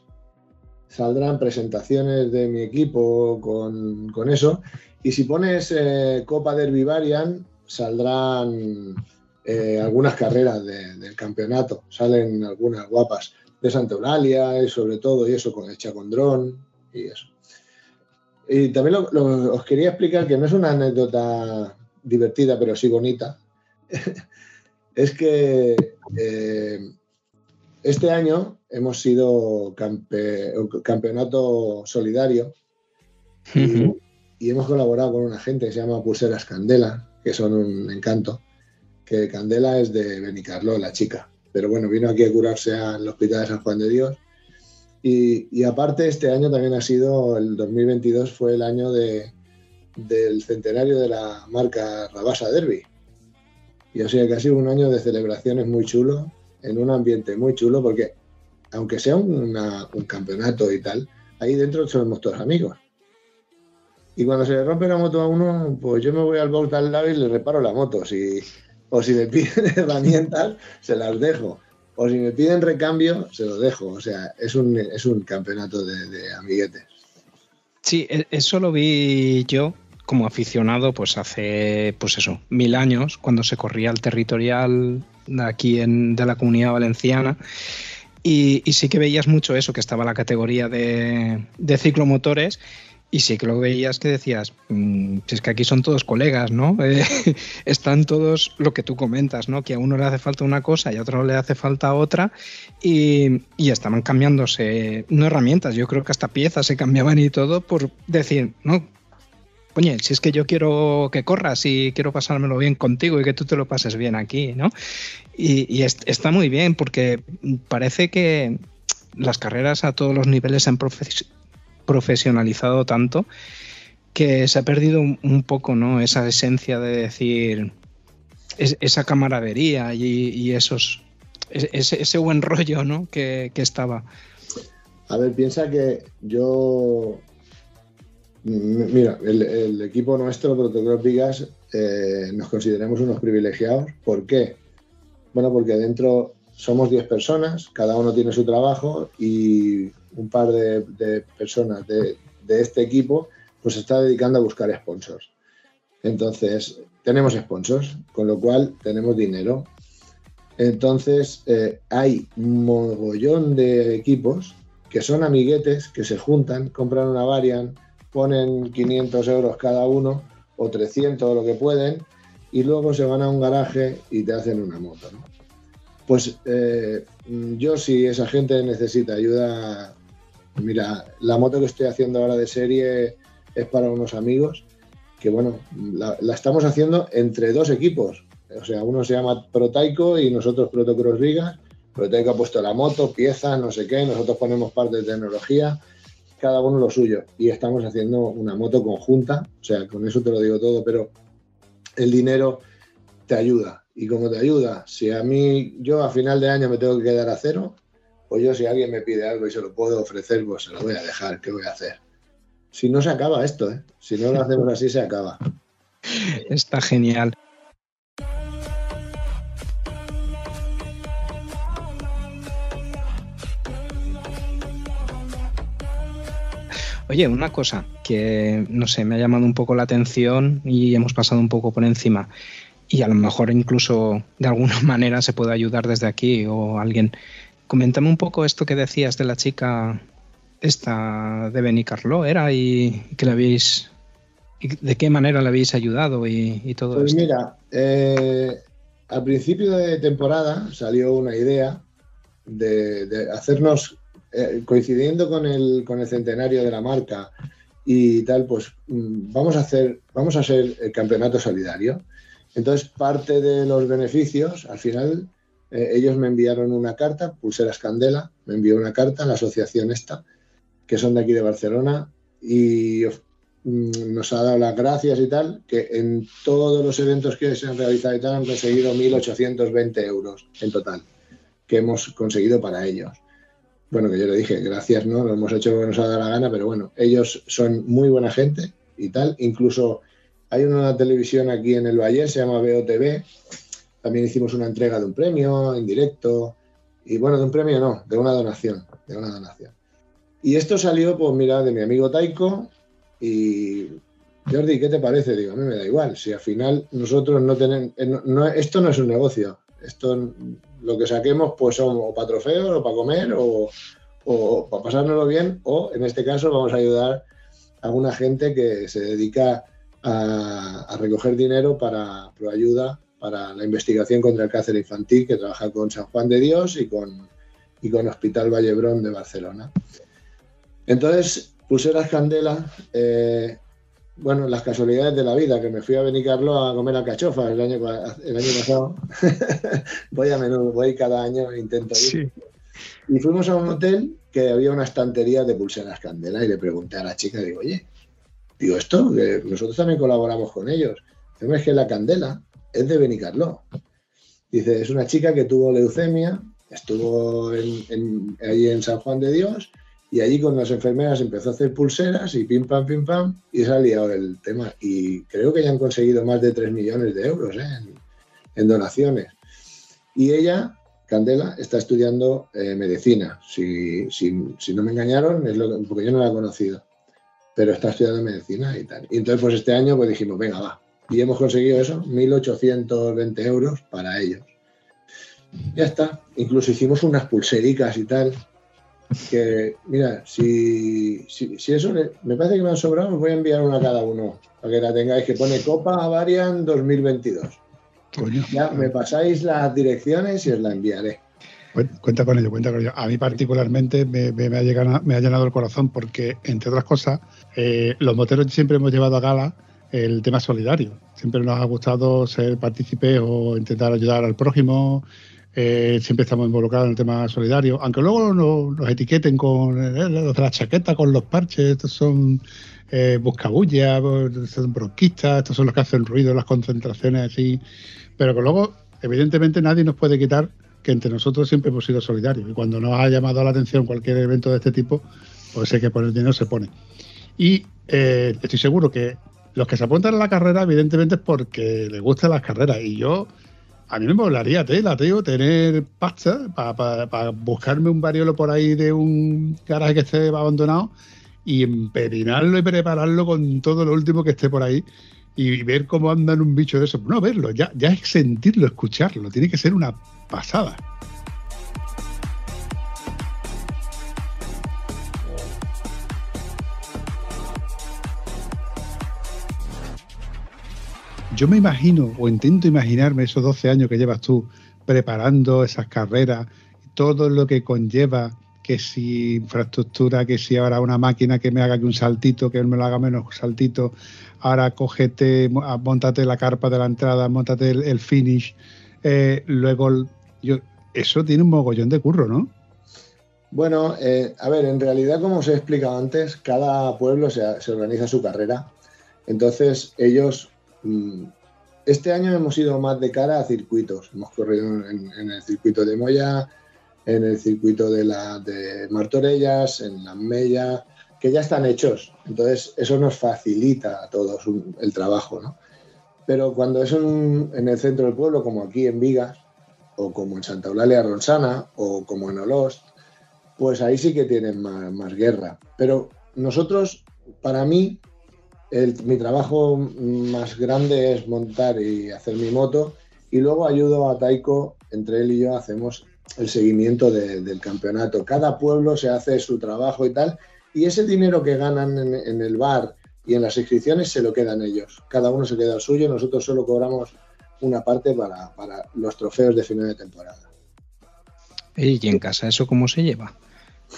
saldrán presentaciones de mi equipo con, con eso. Y si pones eh, Copa Derby Varian, saldrán eh, algunas carreras de- del campeonato. Salen algunas guapas de Santa Eulalia y sobre todo, y eso con hecha con dron y eso. Y también lo- lo- os quería explicar que no es una anécdota divertida, pero sí bonita. <laughs> es que eh, este año hemos sido campe- campeonato solidario y, hemos colaborado con una gente que se llama Pulseras Candela, que son un encanto, que Candela es de Benicarló, la chica, pero bueno, vino aquí a curarse al Hospital de San Juan de Dios. Y, y aparte, este año también ha sido, el 2022 fue el año de, del centenario de la marca Rabasa Derby. Y o sea que ha sido un año de celebraciones muy chulo, en un ambiente muy chulo, porque aunque sea una- un campeonato y tal, ahí dentro somos todos amigos. Y cuando se le rompe la moto a uno, pues yo me voy al box al lado y le reparo la moto. Si, o si me piden <laughs> herramientas, se las dejo. O si me piden recambio, se lo dejo. O sea, es un, es un campeonato de, de amiguetes. Sí, e- eso lo vi yo como aficionado pues hace pues eso, mil años, cuando se corría el territorial aquí en, de la comunidad valenciana. Y, sí que veías mucho eso, que estaba la categoría de, ciclomotores. Y sí que lo veías que decías, mm, si es que aquí son todos colegas, ¿no? <laughs> Eh, están todos lo que tú comentas, ¿no? Que a uno le hace falta una cosa y a otro le hace falta otra. Y, y estaban cambiándose, no herramientas, yo creo que hasta piezas se cambiaban y todo por decir, no, oye, si es que yo quiero que corras y quiero pasármelo bien contigo y que tú te lo pases bien aquí, ¿no? Y, y es- está muy bien porque parece que las carreras a todos los niveles se han profes- profesionalizado tanto que se ha perdido un, poco, ¿no? Esa esencia de decir es- esa camaradería y, esos e- ese, buen rollo, ¿no? Que estaba. A ver, piensa que yo. Mira, el, equipo nuestro, Protocross Vigas, eh, nos consideramos unos privilegiados. ¿Por qué? Bueno, porque dentro somos 10 personas, cada uno tiene su trabajo y un par de, personas de, este equipo pues está dedicando a buscar sponsors. Entonces, tenemos sponsors, con lo cual tenemos dinero. Entonces, eh, hay mogollón de equipos que son amiguetes, que se juntan, compran una varian, ponen 500 euros cada uno o 300 o lo que pueden y luego se van a un garaje y te hacen una moto. ¿no? Pues eh, yo si esa gente necesita ayuda, mira, la moto que estoy haciendo ahora de serie es para unos amigos que bueno, la, la estamos haciendo entre dos equipos. O sea, uno se llama Protaico y nosotros Protocross Vigas. Protaico ha puesto la moto, piezas, no sé qué, nosotros ponemos parte de tecnología, cada uno lo suyo. Y estamos haciendo una moto conjunta, o sea, con eso te lo digo todo, pero el dinero te ayuda. Y como te ayuda, si a mí, yo a final de año me tengo que quedar a cero, pues yo si alguien me pide algo y se lo puedo ofrecer, pues se lo voy a dejar, ¿qué voy a hacer? Si no se acaba esto, ¿eh? Si no lo hacemos así, se acaba. Está genial. Oye, una cosa que no sé, me ha llamado un poco la atención y hemos pasado un poco por encima. Y a lo mejor incluso de alguna <laughs> manera se puede ayudar desde aquí o alguien. Coméntame un poco esto que decías de la chica esta de Benicarlo era y que le habéis de qué manera le habéis ayudado y, todo pues esto. mira, eh, al principio de temporada salió una idea de, hacernos, eh, coincidiendo con el, con el centenario de la marca y tal, pues mm, vamos a hacer, vamos a hacer el campeonato solidario. Entonces, parte de los beneficios, al final, eh, ellos me enviaron una carta, Pulseras Candela, me envió una carta la asociación esta, que son de aquí de Barcelona, y mm, nos ha dado las gracias y tal, que en todos los eventos que se han realizado y tal han conseguido 1.820 euros en total, que hemos conseguido para ellos. Bueno, que yo le dije, gracias, ¿no? Lo hemos hecho porque nos ha dado la gana, pero bueno, ellos son muy buena gente y tal. Incluso hay una televisión aquí en el Valle, se llama BOTV. También hicimos una entrega de un premio en directo. Y bueno, de un premio no, de una donación, de una donación. Y esto salió, pues mira, de mi amigo Taiko. Y Jordi, ¿qué te parece? Digo, a mí me da igual. Si al final nosotros no tenemos. Eh, esto no es un negocio. Esto, lo que saquemos, pues son o para trofeos, o para comer, o, para pasárnoslo bien, o en este caso vamos a ayudar a alguna gente que se dedica a, recoger dinero para ayuda para la investigación contra el cáncer infantil que trabaja con San Juan de Dios y con, y con Hospital Vallebrón de Barcelona. Entonces, Pulseras Candela, eh, bueno, las casualidades de la vida, que me fui a Benicarlo a comer alcachofas el año, el año pasado. <laughs> voy a menudo, voy cada año, intento ir. Y fuimos a un hotel que había una estantería de pulseras candela y le pregunté a la chica, digo, oye, Digo, esto, que nosotros también colaboramos con ellos. Es que la candela es de Benicarló. Dice, es una chica que tuvo leucemia, estuvo en, allí en San Juan de Dios y allí con las enfermeras empezó a hacer pulseras y pim pam, pim pam, y se ha liado el tema. Y creo que ya han conseguido más de 3 millones de euros ¿eh? en, donaciones. Y ella, Candela, está estudiando eh, medicina. Si, si, no me engañaron, es lo porque yo no la he conocido pero está estudiando medicina y tal. Y entonces, pues este año, pues dijimos, venga, va. Y hemos conseguido eso, 1.820 euros para ellos. Ya está. Incluso hicimos unas pulsericas y tal. Que, mira, si, si, eso me parece que me han sobrado, os voy a enviar una a cada uno. Para que la tengáis, que pone Copa Avarian 2022. Ya me pasáis las direcciones y os la enviaré. Cuenta con ello, cuenta con ello. A mí particularmente me, ha, llegado, me ha llenado el corazón porque, entre otras cosas, eh, los moteros siempre hemos llevado a gala el tema solidario. Siempre nos ha gustado ser partícipes o intentar ayudar al prójimo. Eh, siempre estamos involucrados en el tema solidario. Aunque luego nos, etiqueten con eh, los de la chaqueta, con los parches, estos son eh, buscabullas, son bronquistas, estos son los que hacen ruido, las concentraciones así. Pero que luego, evidentemente, nadie nos puede quitar que entre nosotros siempre hemos sido solidarios. Y cuando nos ha llamado la atención cualquier evento de este tipo, pues sé que poner dinero se pone. Y eh, estoy seguro que los que se apuntan a la carrera, evidentemente es porque les gustan las carreras. Y yo, a mí me molaría tela, tío, tener pasta para buscarme un variolo por ahí de un garaje que esté abandonado y emperinarlo y prepararlo con todo lo último que esté por ahí y ver cómo andan un bicho de eso. No verlo, ya, ya es sentirlo, escucharlo. Tiene que ser una pasada. Yo me imagino o intento imaginarme esos 12 años que llevas tú preparando esas carreras, todo lo que conlleva, que si infraestructura, que si ahora una máquina que me haga un saltito, que me lo haga menos saltito, ahora cógete, montate la carpa de la entrada, montate el, finish, eh, luego yo, eso tiene un mogollón de curro, ¿no? Bueno, eh, a ver, en realidad, como os he explicado antes, cada pueblo se, organiza su carrera. Entonces, ellos, este año hemos ido más de cara a circuitos. Hemos corrido en, el circuito de Moya, en el circuito de, la, de Martorellas, en la Mella, que ya están hechos. Entonces, eso nos facilita a todos el trabajo, ¿no? Pero cuando es en el centro del pueblo, como aquí en Vigas, o como en Santa Eulalia Ronsana, o como en Olost, pues ahí sí que tienen más, guerra. Pero nosotros, para mí, mi trabajo más grande es montar y hacer mi moto, y luego ayudo a Taiko, entre él y yo hacemos el seguimiento del campeonato. Cada pueblo se hace su trabajo y tal, y ese dinero que ganan en, el bar y en las inscripciones se lo quedan ellos. Cada uno se queda el suyo, nosotros solo cobramos una parte para, para los trofeos de final de temporada. ¿Y en casa eso cómo se lleva?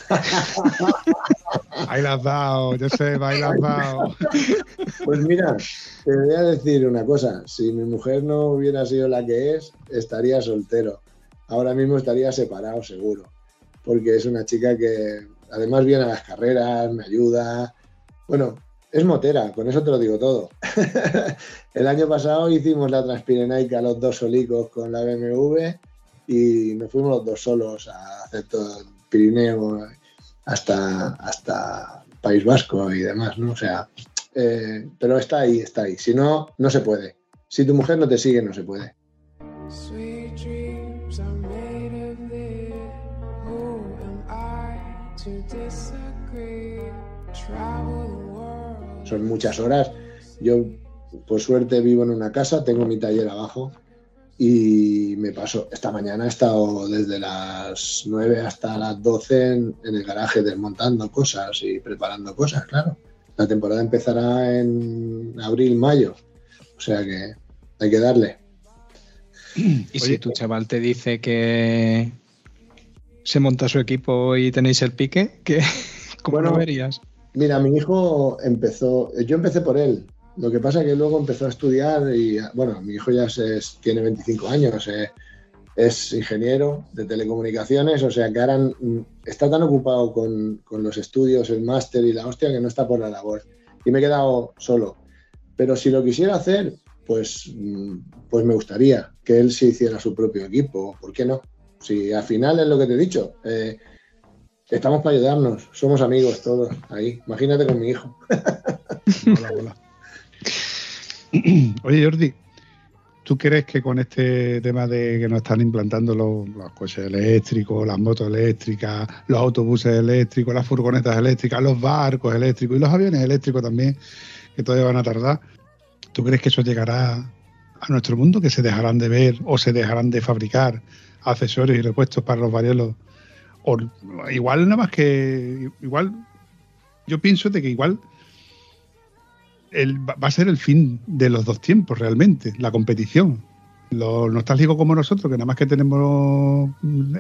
<laughs> ahí las dado, sé, ahí las. Pues mira, te voy a decir una cosa. Si mi mujer no hubiera sido la que es, estaría soltero. Ahora mismo estaría separado, seguro. Porque es una chica que además viene a las carreras, me ayuda. Bueno, es motera, con eso te lo digo todo. <laughs> El año pasado hicimos la Transpirenaica los dos solicos con la BMW y nos fuimos los dos solos a hacer todo el Pirineo hasta, hasta País Vasco y demás, ¿no? O sea, eh, pero está ahí, está ahí. Si no, no se puede. Si tu mujer no te sigue, no se puede. Son muchas horas. Yo, por suerte, vivo en una casa, tengo mi taller abajo y me paso, esta mañana he estado desde las 9 hasta las 12 en, el garaje desmontando cosas y preparando cosas, claro. La temporada empezará en abril, mayo, o sea que hay que darle. Y si tu chaval te dice que se monta su equipo y tenéis el pique, ¿qué, <laughs> ¿cómo lo verías? Mira, mi hijo empezó, yo empecé por él, lo que pasa es que luego empezó a estudiar y, bueno, mi hijo ya tiene 25 años, eh, es ingeniero de telecomunicaciones, o sea que ahora está tan ocupado con, los estudios, el máster y la hostia que no está por la labor. Y me he quedado solo. Pero si lo quisiera hacer, pues, mm, pues me gustaría que él se hiciera su propio equipo. ¿Por qué no? Si al final es lo que te he dicho. Eh, estamos para ayudarnos, somos amigos todos ahí. Imagínate con mi hijo. <laughs> hola, hola. <clears throat> Oye, Jordi, ¿tú crees que con este tema de que nos están implantando los, coches eléctricos, las motos eléctricas, los autobuses eléctricos, las furgonetas eléctricas, los barcos eléctricos y los aviones eléctricos también, que todavía van a tardar, ¿tú crees que eso llegará a nuestro mundo, que se dejarán de ver o se dejarán de fabricar accesorios y repuestos para los varielos? O igual nada más que igual yo pienso de que igual va a ser el fin de los dos tiempos realmente, la competición. Los nostálgicos como nosotros, que nada más que tenemos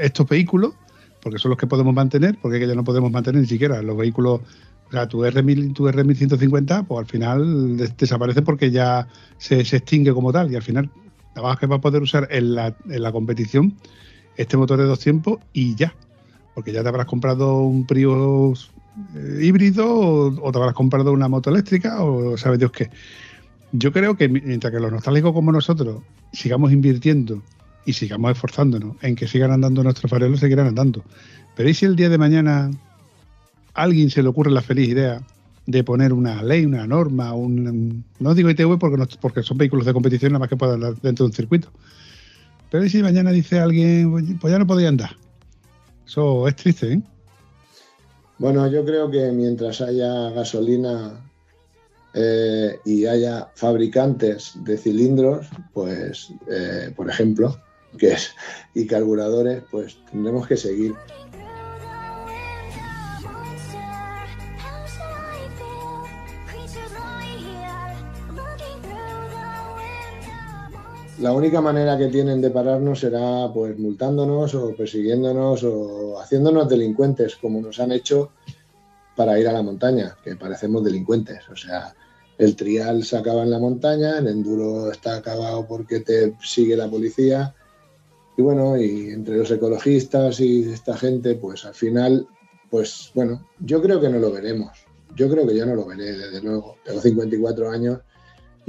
estos vehículos, porque son los que podemos mantener, porque ya no podemos mantener ni siquiera los vehículos, o sea, tu, R, tu R1150, pues al final desaparece porque ya se, extingue como tal y al final nada más que va a poder usar en la, en la competición este motor de dos tiempos y ya, porque ya te habrás comprado un Prius híbrido o, te habrás comprado una moto eléctrica o sabe Dios qué. Yo creo que mientras que los nostálgicos como nosotros sigamos invirtiendo y sigamos esforzándonos en que sigan andando nuestros farelos, seguirán andando. Pero ¿y si el día de mañana a alguien se le ocurre la feliz idea de poner una ley, una norma, un, no digo ITV porque, porque son vehículos de competición nada más que puedan andar dentro de un circuito. Pero ¿y si mañana dice alguien, pues ya no podía andar? Eso es triste, ¿eh? Bueno, yo creo que mientras haya gasolina eh, y haya fabricantes de cilindros, pues, eh, por ejemplo, que es, y carburadores, pues tendremos que seguir. La única manera que tienen de pararnos será pues multándonos o persiguiéndonos o haciéndonos delincuentes como nos han hecho para ir a la montaña, que parecemos delincuentes. O sea, el trial se acaba en la montaña, el enduro está acabado porque te sigue la policía. Y bueno, y entre los ecologistas y esta gente, pues al final, pues bueno, yo creo que no lo veremos. Yo creo que yo no lo veré, desde luego. Tengo 54 años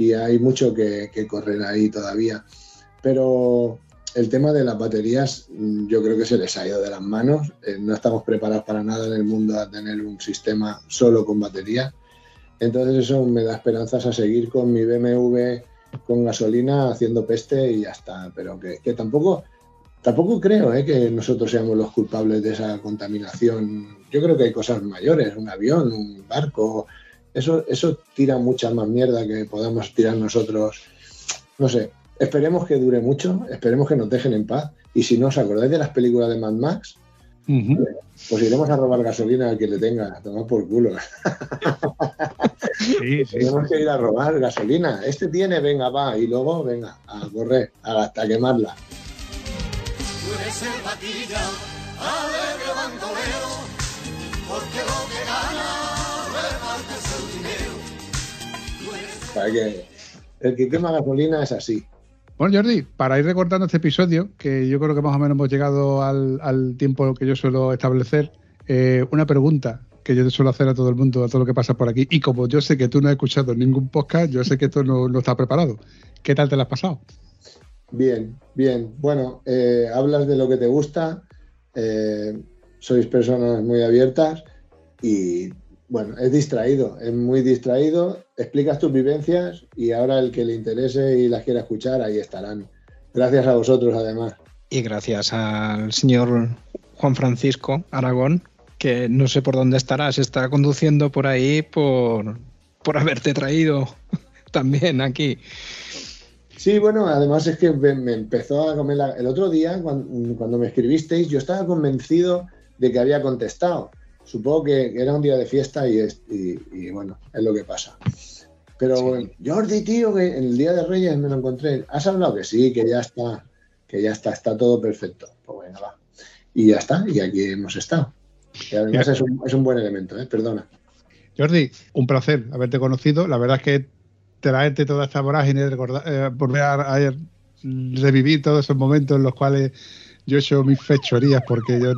y hay mucho que, correr ahí todavía. Pero el tema de las baterías mm, yo creo que se les ha ido de las manos. Eh, no estamos preparados para nada en el mundo a tener un sistema solo con batería. Entonces eso me da esperanzas a seguir con mi BMW con gasolina haciendo peste y ya está. Pero que, tampoco, tampoco creo eh, que nosotros seamos los culpables de esa contaminación. Yo creo que hay cosas mayores, un avión, un barco, eso, eso tira mucha más mierda que podamos tirar nosotros. No sé, esperemos que dure mucho, esperemos que nos dejen en paz. Y si no os acordáis de las películas de Mad Max, pues iremos a robar gasolina al que le tenga, a tomar por culo. <laughs> Sí, sí. Tenemos que ir a robar gasolina. Este tiene, venga, va, y luego, venga, a correr, a- hasta quemarla. Tú eres el vaquilla, alegre bandolero, porque lo que gana que el que quema gasolina es así. Bueno, Jordi, para ir recortando este episodio, que yo creo que más o menos hemos llegado al, al tiempo que yo suelo establecer, eh, una pregunta que yo suelo hacer a todo el mundo, a todo lo que pasa por aquí. Y como yo sé que tú no has escuchado ningún podcast, yo sé que esto no, no está preparado. ¿Qué tal te lo has pasado? Bien, bien. Bueno, eh, hablas de lo que te gusta, eh, sois personas muy abiertas y, bueno, es distraído, es muy distraído, explicas tus vivencias y ahora el que le interese y las quiera escuchar, ahí estarán. Gracias a vosotros, además. Y gracias al señor Juan Francisco Aragón, que no sé por dónde estará, se estará conduciendo por ahí por, por haberte traído <laughs> también aquí. Sí, bueno, además es que me, me empezó a comer la- el otro día, cuando, cuando me escribisteis, yo estaba convencido de que había contestado. Supongo que era un día de fiesta y, es- y- y, bueno, es lo que pasa. Pero bueno, Jordi, tío, que en el día de Reyes me lo encontré. ¿Has hablado? Que sí, que ya está, que ya está, está todo perfecto. Pues bueno, va. Y ya está, y aquí hemos estado. Y además es un, es un buen elemento, ¿eh? Perdona. Jordi, un placer haberte conocido. La verdad es que traerte toda esta vorágine, recordar, eh, volver a, a revivir todos esos momentos en los cuales yo he hecho mis fechorías, porque yo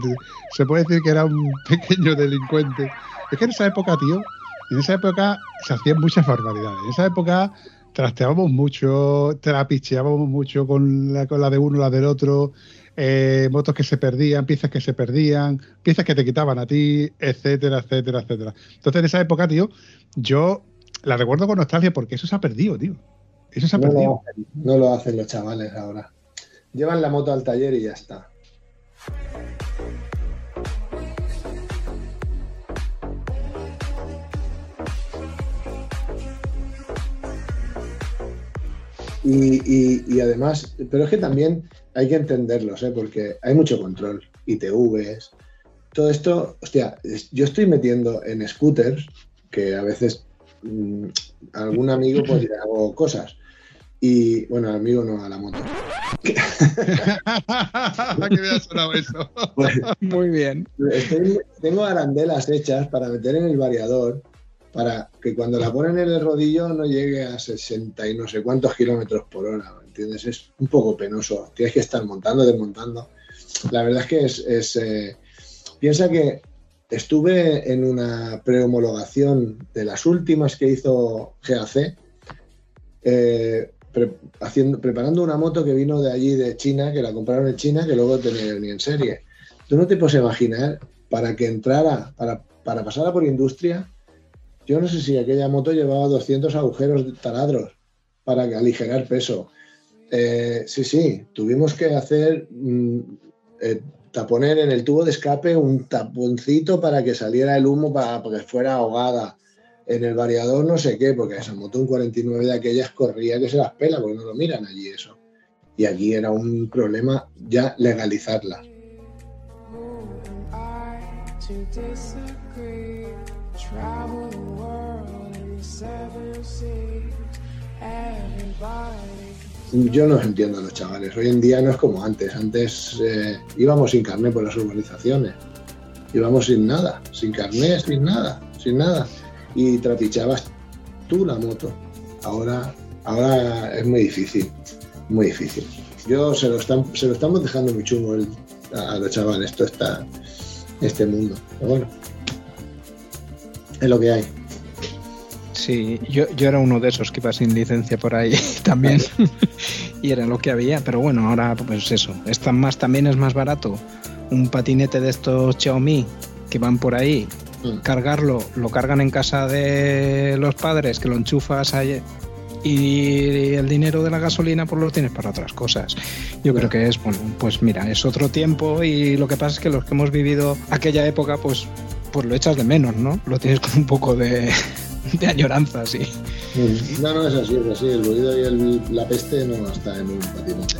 se puede decir que era un <laughs> pequeño delincuente. Es que en esa época, tío, en esa época se hacían muchas barbaridades. En esa época trasteábamos mucho, trapicheábamos mucho con la, con la de uno, la del otro, eh, motos que se perdían, piezas que se perdían, piezas que te quitaban a ti, etcétera, etcétera, etcétera. Entonces, en esa época, tío, yo la recuerdo con nostalgia porque eso se ha perdido, tío. Eso se ha No perdido. lo, no lo hacen los chavales ahora. Llevan la moto al taller y ya está. Y, y- además, pero es que también hay que entenderlos, ¿eh? porque hay mucho control, ITVs, todo esto, hostia, yo estoy metiendo en scooters, que a veces mm, algún amigo pues hago cosas. Y bueno, al amigo no, a la moto. <laughs> que me ha sonado eso. Pues, Muy bien. estoy- tengo arandelas hechas para meter en el variador para que cuando la ponen en el rodillo no llegue a 60 y no sé cuántos kilómetros por hora, ¿me ¿entiendes? Es un poco penoso. Tienes que estar montando, desmontando. La verdad es que es... es, eh, piensa que estuve en una prehomologación de las últimas que hizo GAC, eh, haciendo, preparando una moto que vino de allí, de China, que la compraron en China, que luego tenía ni en serie. Tú no te puedes imaginar, para que entrara, para, para pasar por industria, yo no sé si aquella moto llevaba 200 agujeros de taladros para aligerar peso. Eh, sí, sí, tuvimos que hacer mm, eh, taponer en el tubo de escape un taponcito para que saliera el humo para, para que fuera ahogada. En el variador no sé qué, porque esa moto un 49 de aquellas corría que se las pela, porque no lo miran allí eso. Y aquí era un problema ya legalizarla. I to disagree. Travel the world in the seven seas. Everybody. Yo no entiendo a los chavales. Hoy en día no es como antes. Antes eh, íbamos sin carnet por las urbanizaciones. Íbamos sin nada, sin carnet, sin nada, sin nada. Y trapichabas tú la moto. Ahora, ahora es muy difícil, muy difícil. Yo se lo, están, se lo estamos dejando muy chungo el- a, los chavales, esto está, este mundo. Pero bueno, es lo que hay. Sí, yo, yo era uno de esos que iba sin licencia por ahí <laughs> también. y era lo que había, pero bueno, ahora pues eso. Está más, también es más barato un patinete de estos Xiaomi que van por ahí, Mm. cargarlo, lo cargan en casa de los padres, que lo enchufas ahí y el dinero de la gasolina pues lo tienes para otras cosas. Yo creo que es, bueno, pues mira, es otro tiempo y lo que pasa es que los que hemos vivido aquella época pues, pues lo echas de menos, ¿no? Lo tienes con un poco de, <laughs> de añoranza, sí. No, no, es así, es así. El ruido y el- la peste no está en un patinete.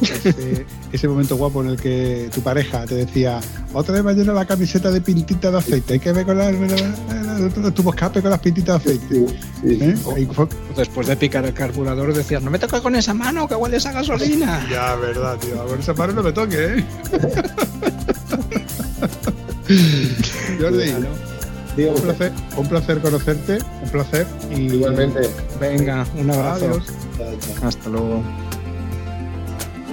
Ese, ese momento guapo en el que tu pareja te decía, otra vez me lleno la camiseta de pintita de aceite, hay que ver con la, la- la- los tubos escape con las pintitas de aceite. Sí, ¿Eh? Después de picar el carburador decías, no me toques con esa mano que hueles a gasolina. <laughs> Ya, verdad, tío. A ver, esa mano no me toque, ¿eh? <laughs> Jordi, Digo, un placer, un placer conocerte, un placer. Y igualmente. Venga, un abrazo. Adiós. Hasta luego.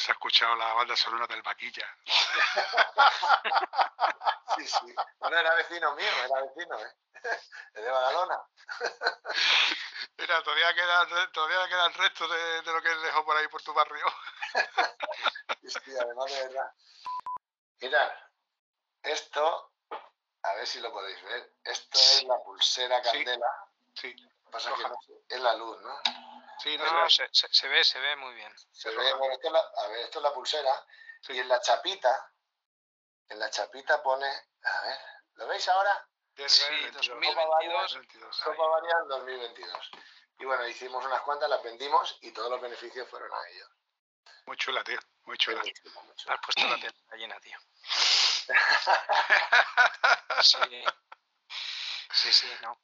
Se ha escuchado la banda sonora del Vaquilla. Sí, sí. Bueno, era vecino mío, era vecino, ¿eh? <laughs> Es de Badalona. <laughs> Mira, todavía queda, todavía queda el resto de, de lo que él dejó por ahí por tu barrio. <laughs> Sí, además de verdad. Mirad, esto, a ver si lo podéis ver. Esto es la pulsera Sí. candela. Sí, Pasa que Roja. no sé, es la luz, ¿no? Sí, no, No, se ve. se, ve, se ve muy bien. Se ve, bueno, esto es la, a ver, esto es la pulsera. Sí. Y en la chapita, en la chapita pone, a ver, ¿lo veis ahora? Del Sí, 22. 2022. 22. Copa Varia 2022. Y bueno, hicimos unas cuantas, las vendimos y todos los beneficios fueron a ellos. Muy chula, tío. Muy chula. Has puesto la tela llena, tío. <laughs> Sí. Sí, sí, no.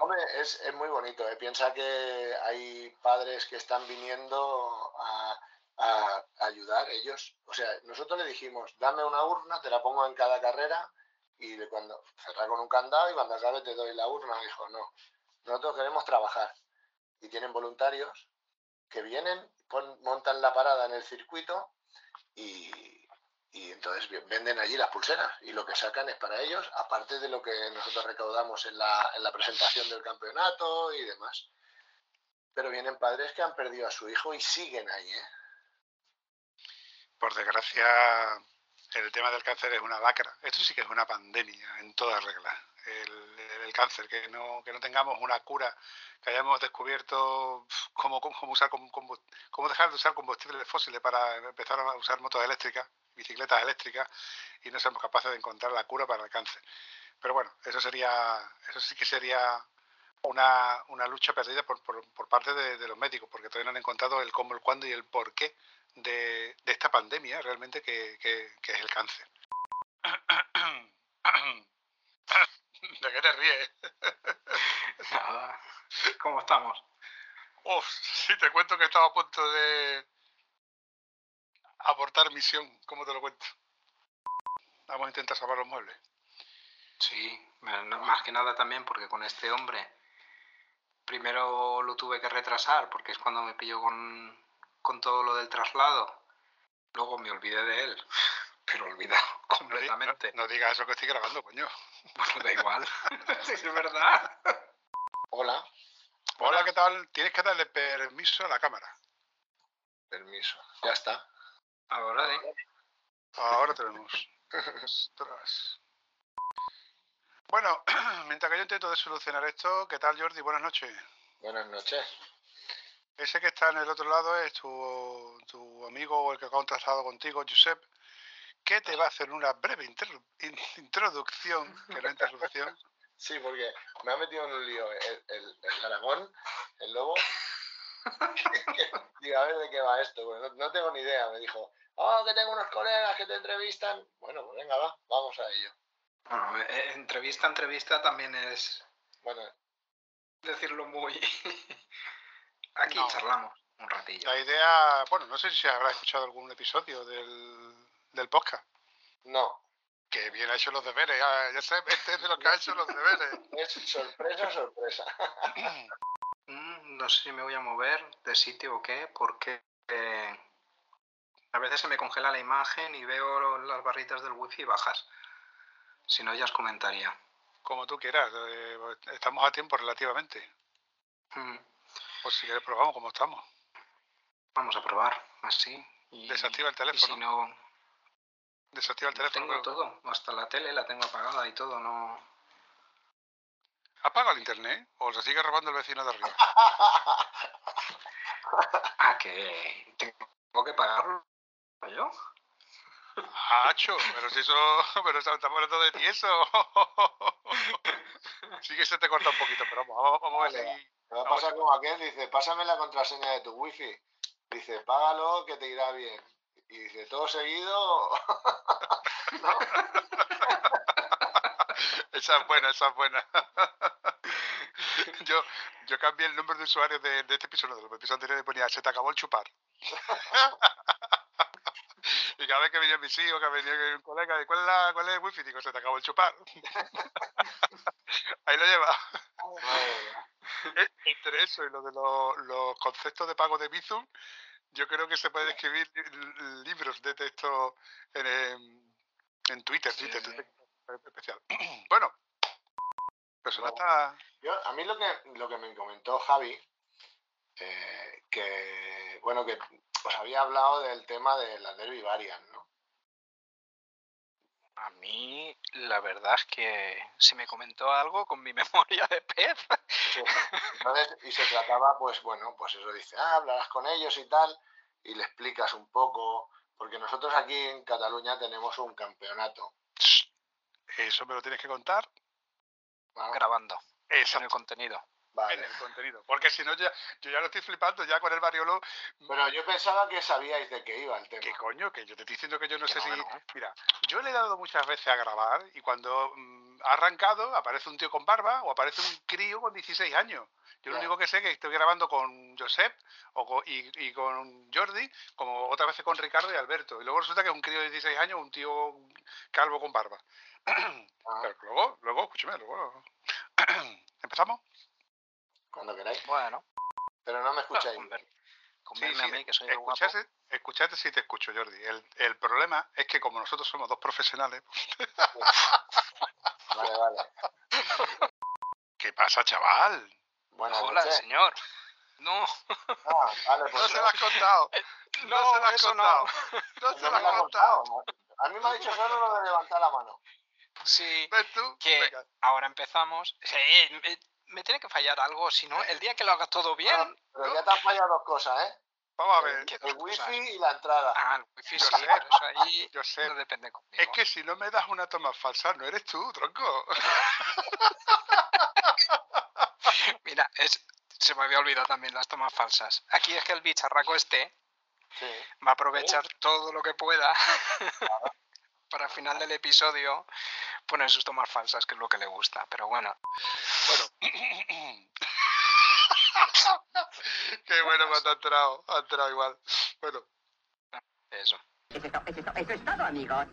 Hombre, es, es muy bonito. ¿eh? Piensa que hay padres que están viniendo a, a ayudar ellos. O sea, nosotros le dijimos, dame una urna, te la pongo en cada carrera y cuando cerrar con un candado y cuando acabe te doy la urna. Dijo, no, nosotros queremos trabajar. Y tienen voluntarios que vienen, montan la parada en el circuito y, y entonces venden allí las pulseras y lo que sacan es para ellos, aparte de lo que nosotros recaudamos en la, en la presentación del campeonato y demás. Pero vienen padres que han perdido a su hijo y siguen ahí, ¿eh? Por desgracia, el tema del cáncer es una lacra. Esto sí que es una pandemia en todas reglas. El, el cáncer, que no, que no tengamos una cura, que hayamos descubierto cómo, cómo, cómo usar, combu- cómo dejar de usar combustibles fósiles para empezar a usar motos eléctricas, bicicletas eléctricas, y no seamos capaces de encontrar la cura para el cáncer. Pero bueno, eso sería, eso sí que sería una, una lucha perdida por, por, por parte de, los médicos, porque todavía no han encontrado el cómo, el cuándo y el por qué de, de esta pandemia realmente que- que es el cáncer. <clears throat> <clears throat> <laughs> ¿De qué te ríes? <laughs> Nada. ¿Cómo estamos? Uf, sí, te cuento que estaba a punto de abortar misión. ¿Cómo te lo cuento? Vamos a intentar salvar los muebles. Sí, más que nada también porque con este hombre primero lo tuve que retrasar porque es cuando me pilló con, con todo lo del traslado. Luego me olvidé de él, pero olvidado <laughs> completamente. no- no digas eso que estoy grabando, coño. <laughs> Bueno, da igual. <laughs> Sí, es verdad. Hola, Hola, ¿qué tal? Tienes que darle permiso a la cámara. permiso. Ya está. Ahora, ¿eh? Ahora tenemos. Ostras. Bueno, <clears throat> mientras que yo intento de solucionar esto, ¿qué tal Jordi? Buenas noches. Buenas noches. Ese que está en el otro lado es tu, tu amigo o el que ha contrastado contigo, Josep, que te va a hacer una breve introducción, que no introducción. <laughs> Sí, porque me ha metido en un lío el, el, el Aragón, el lobo. <laughs> Digo, a ver de qué va esto. Bueno, no, no tengo ni idea. Me dijo, oh, que tengo unos colegas que te entrevistan. Bueno, pues venga, va, vamos a ello. Bueno, eh, entrevista, entrevista también es Bueno, decirlo muy... <laughs> Aquí No. charlamos un ratillo. La idea, bueno, no sé si habrás escuchado algún episodio del, del podcast, no. que bien ha hecho los deberes, ya, ya sé, <laughs> este es de los que ha hecho los deberes. Es sorpresa, sorpresa. <laughs> Mm, no sé si me voy a mover de sitio o qué, porque eh, a veces se me congela la imagen y veo las barritas del wifi bajas. Si no, ya os comentaría. Como tú quieras, eh, estamos a tiempo relativamente. Mm, O si quieres probamos como estamos. vamos a probar, así. Y, Desactiva el y si teléfono. no, Desactiva el teléfono. tengo todo. Hasta la tele la tengo apagada y todo, no... ¿Has pagado el internet o se sigue robando el vecino de arriba? <laughs> Ah, que tengo que pagarlo yo. ¡Hacho! Pero si eso. <laughs> Pero estamos hablando de ti, eso. <laughs> Sí que se te corta un poquito, pero vamos, vamos, vamos a ver Vale. si. Me va a Vamos pasar a- como aquel, dice, pásame la contraseña de tu wifi. Dice, págalo que te irá bien. Y dice, todo seguido. <laughs> ¿No? <laughs> Esa es buena, esa es buena. <laughs> Yo, yo cambié el nombre de usuario de, de este episodio, de los episodios anteriores, ponía se te acabó el chupar. y cada vez que venía mis hijos, que venía un colega, ¿cuál es, la, ¿cuál es el wifi? Digo, se te acabó el chupar. Ahí lo lleva. Eh, Entre eso y lo de los, los conceptos de pago de Bizum, yo creo que se pueden escribir li- libros de texto en, en Twitter, Sí, Twitter, sí. Twitter especial. <clears throat> Bueno, persona Vamos. está... Yo, a mí lo que, lo que me comentó Javi, eh, que, bueno, que os había hablado del tema de las Derby Variant, ¿no? A mí, la verdad es que si me comentó algo con mi <laughs> memoria de pez. Sí. Entonces, y se trataba, pues bueno, pues eso dice, ah, hablarás con ellos y tal, y le explicas un poco, porque nosotros aquí en Cataluña tenemos un campeonato. Eso me lo tienes que contar ¿vale? grabando en Exacto, el contenido. En el contenido. Porque si no, ya, yo ya lo estoy flipando ya con el Variolo. Pero yo pensaba que sabíais de qué iba el tema. ¿Qué coño? Que yo te estoy diciendo que yo no Que sé no, si... no. Mira, yo le he dado muchas veces a grabar y cuando mm, ha arrancado aparece un tío con barba o aparece un crío con 16 años. Yo lo único que sé es que estoy grabando con Josep o co- y, y con Jordi, como otras veces con Ricardo y Alberto. Y luego resulta que es un crío de 16 años, un tío calvo con barba. <clears throat> Ah, Pero luego, luego, escúchame, luego... <clears throat> ¿Empezamos? Cuando queráis. Bueno, Pero no me escucháis. Sí, sí, a mí, que soy guapo. escuchate, escuchate si te escucho, Jordi. El, el problema es que como nosotros somos dos profesionales, <laughs> Vale, vale. ¿qué pasa, chaval? Buenas Hola, noches. señor. No, Ah, vale, pues No se lo has contado. No, no, se lo has no. contado. <laughs> No, se lo has contado. A mí me ha dicho solo lo de levantar la mano. sí, ¿Ves tú? que Venga. ahora empezamos. Sí, me, me tiene que fallar algo, si no, el día que lo hagas todo bien. Ah, pero ya te han fallado dos cosas, ¿eh? Vamos a El, ver. ¿Qué el wifi cosas? y la entrada. Ah, el wifi Yo sí, sé. pero eso ahí Yo sé. no depende conmigo. Es que si no me das una toma falsa, no eres tú, tronco. <laughs> Mira, es, se me había olvidado también las tomas falsas. Aquí es que el bicharraco este Sí. va a aprovechar todo lo que pueda <laughs> para al final del episodio poner sus tomas falsas, que es lo que le gusta. Pero bueno, Bueno. <laughs> Qué bueno cuando ha entrado. Ha entrado igual. Bueno. eso. Eso es, eso es todo, amigos.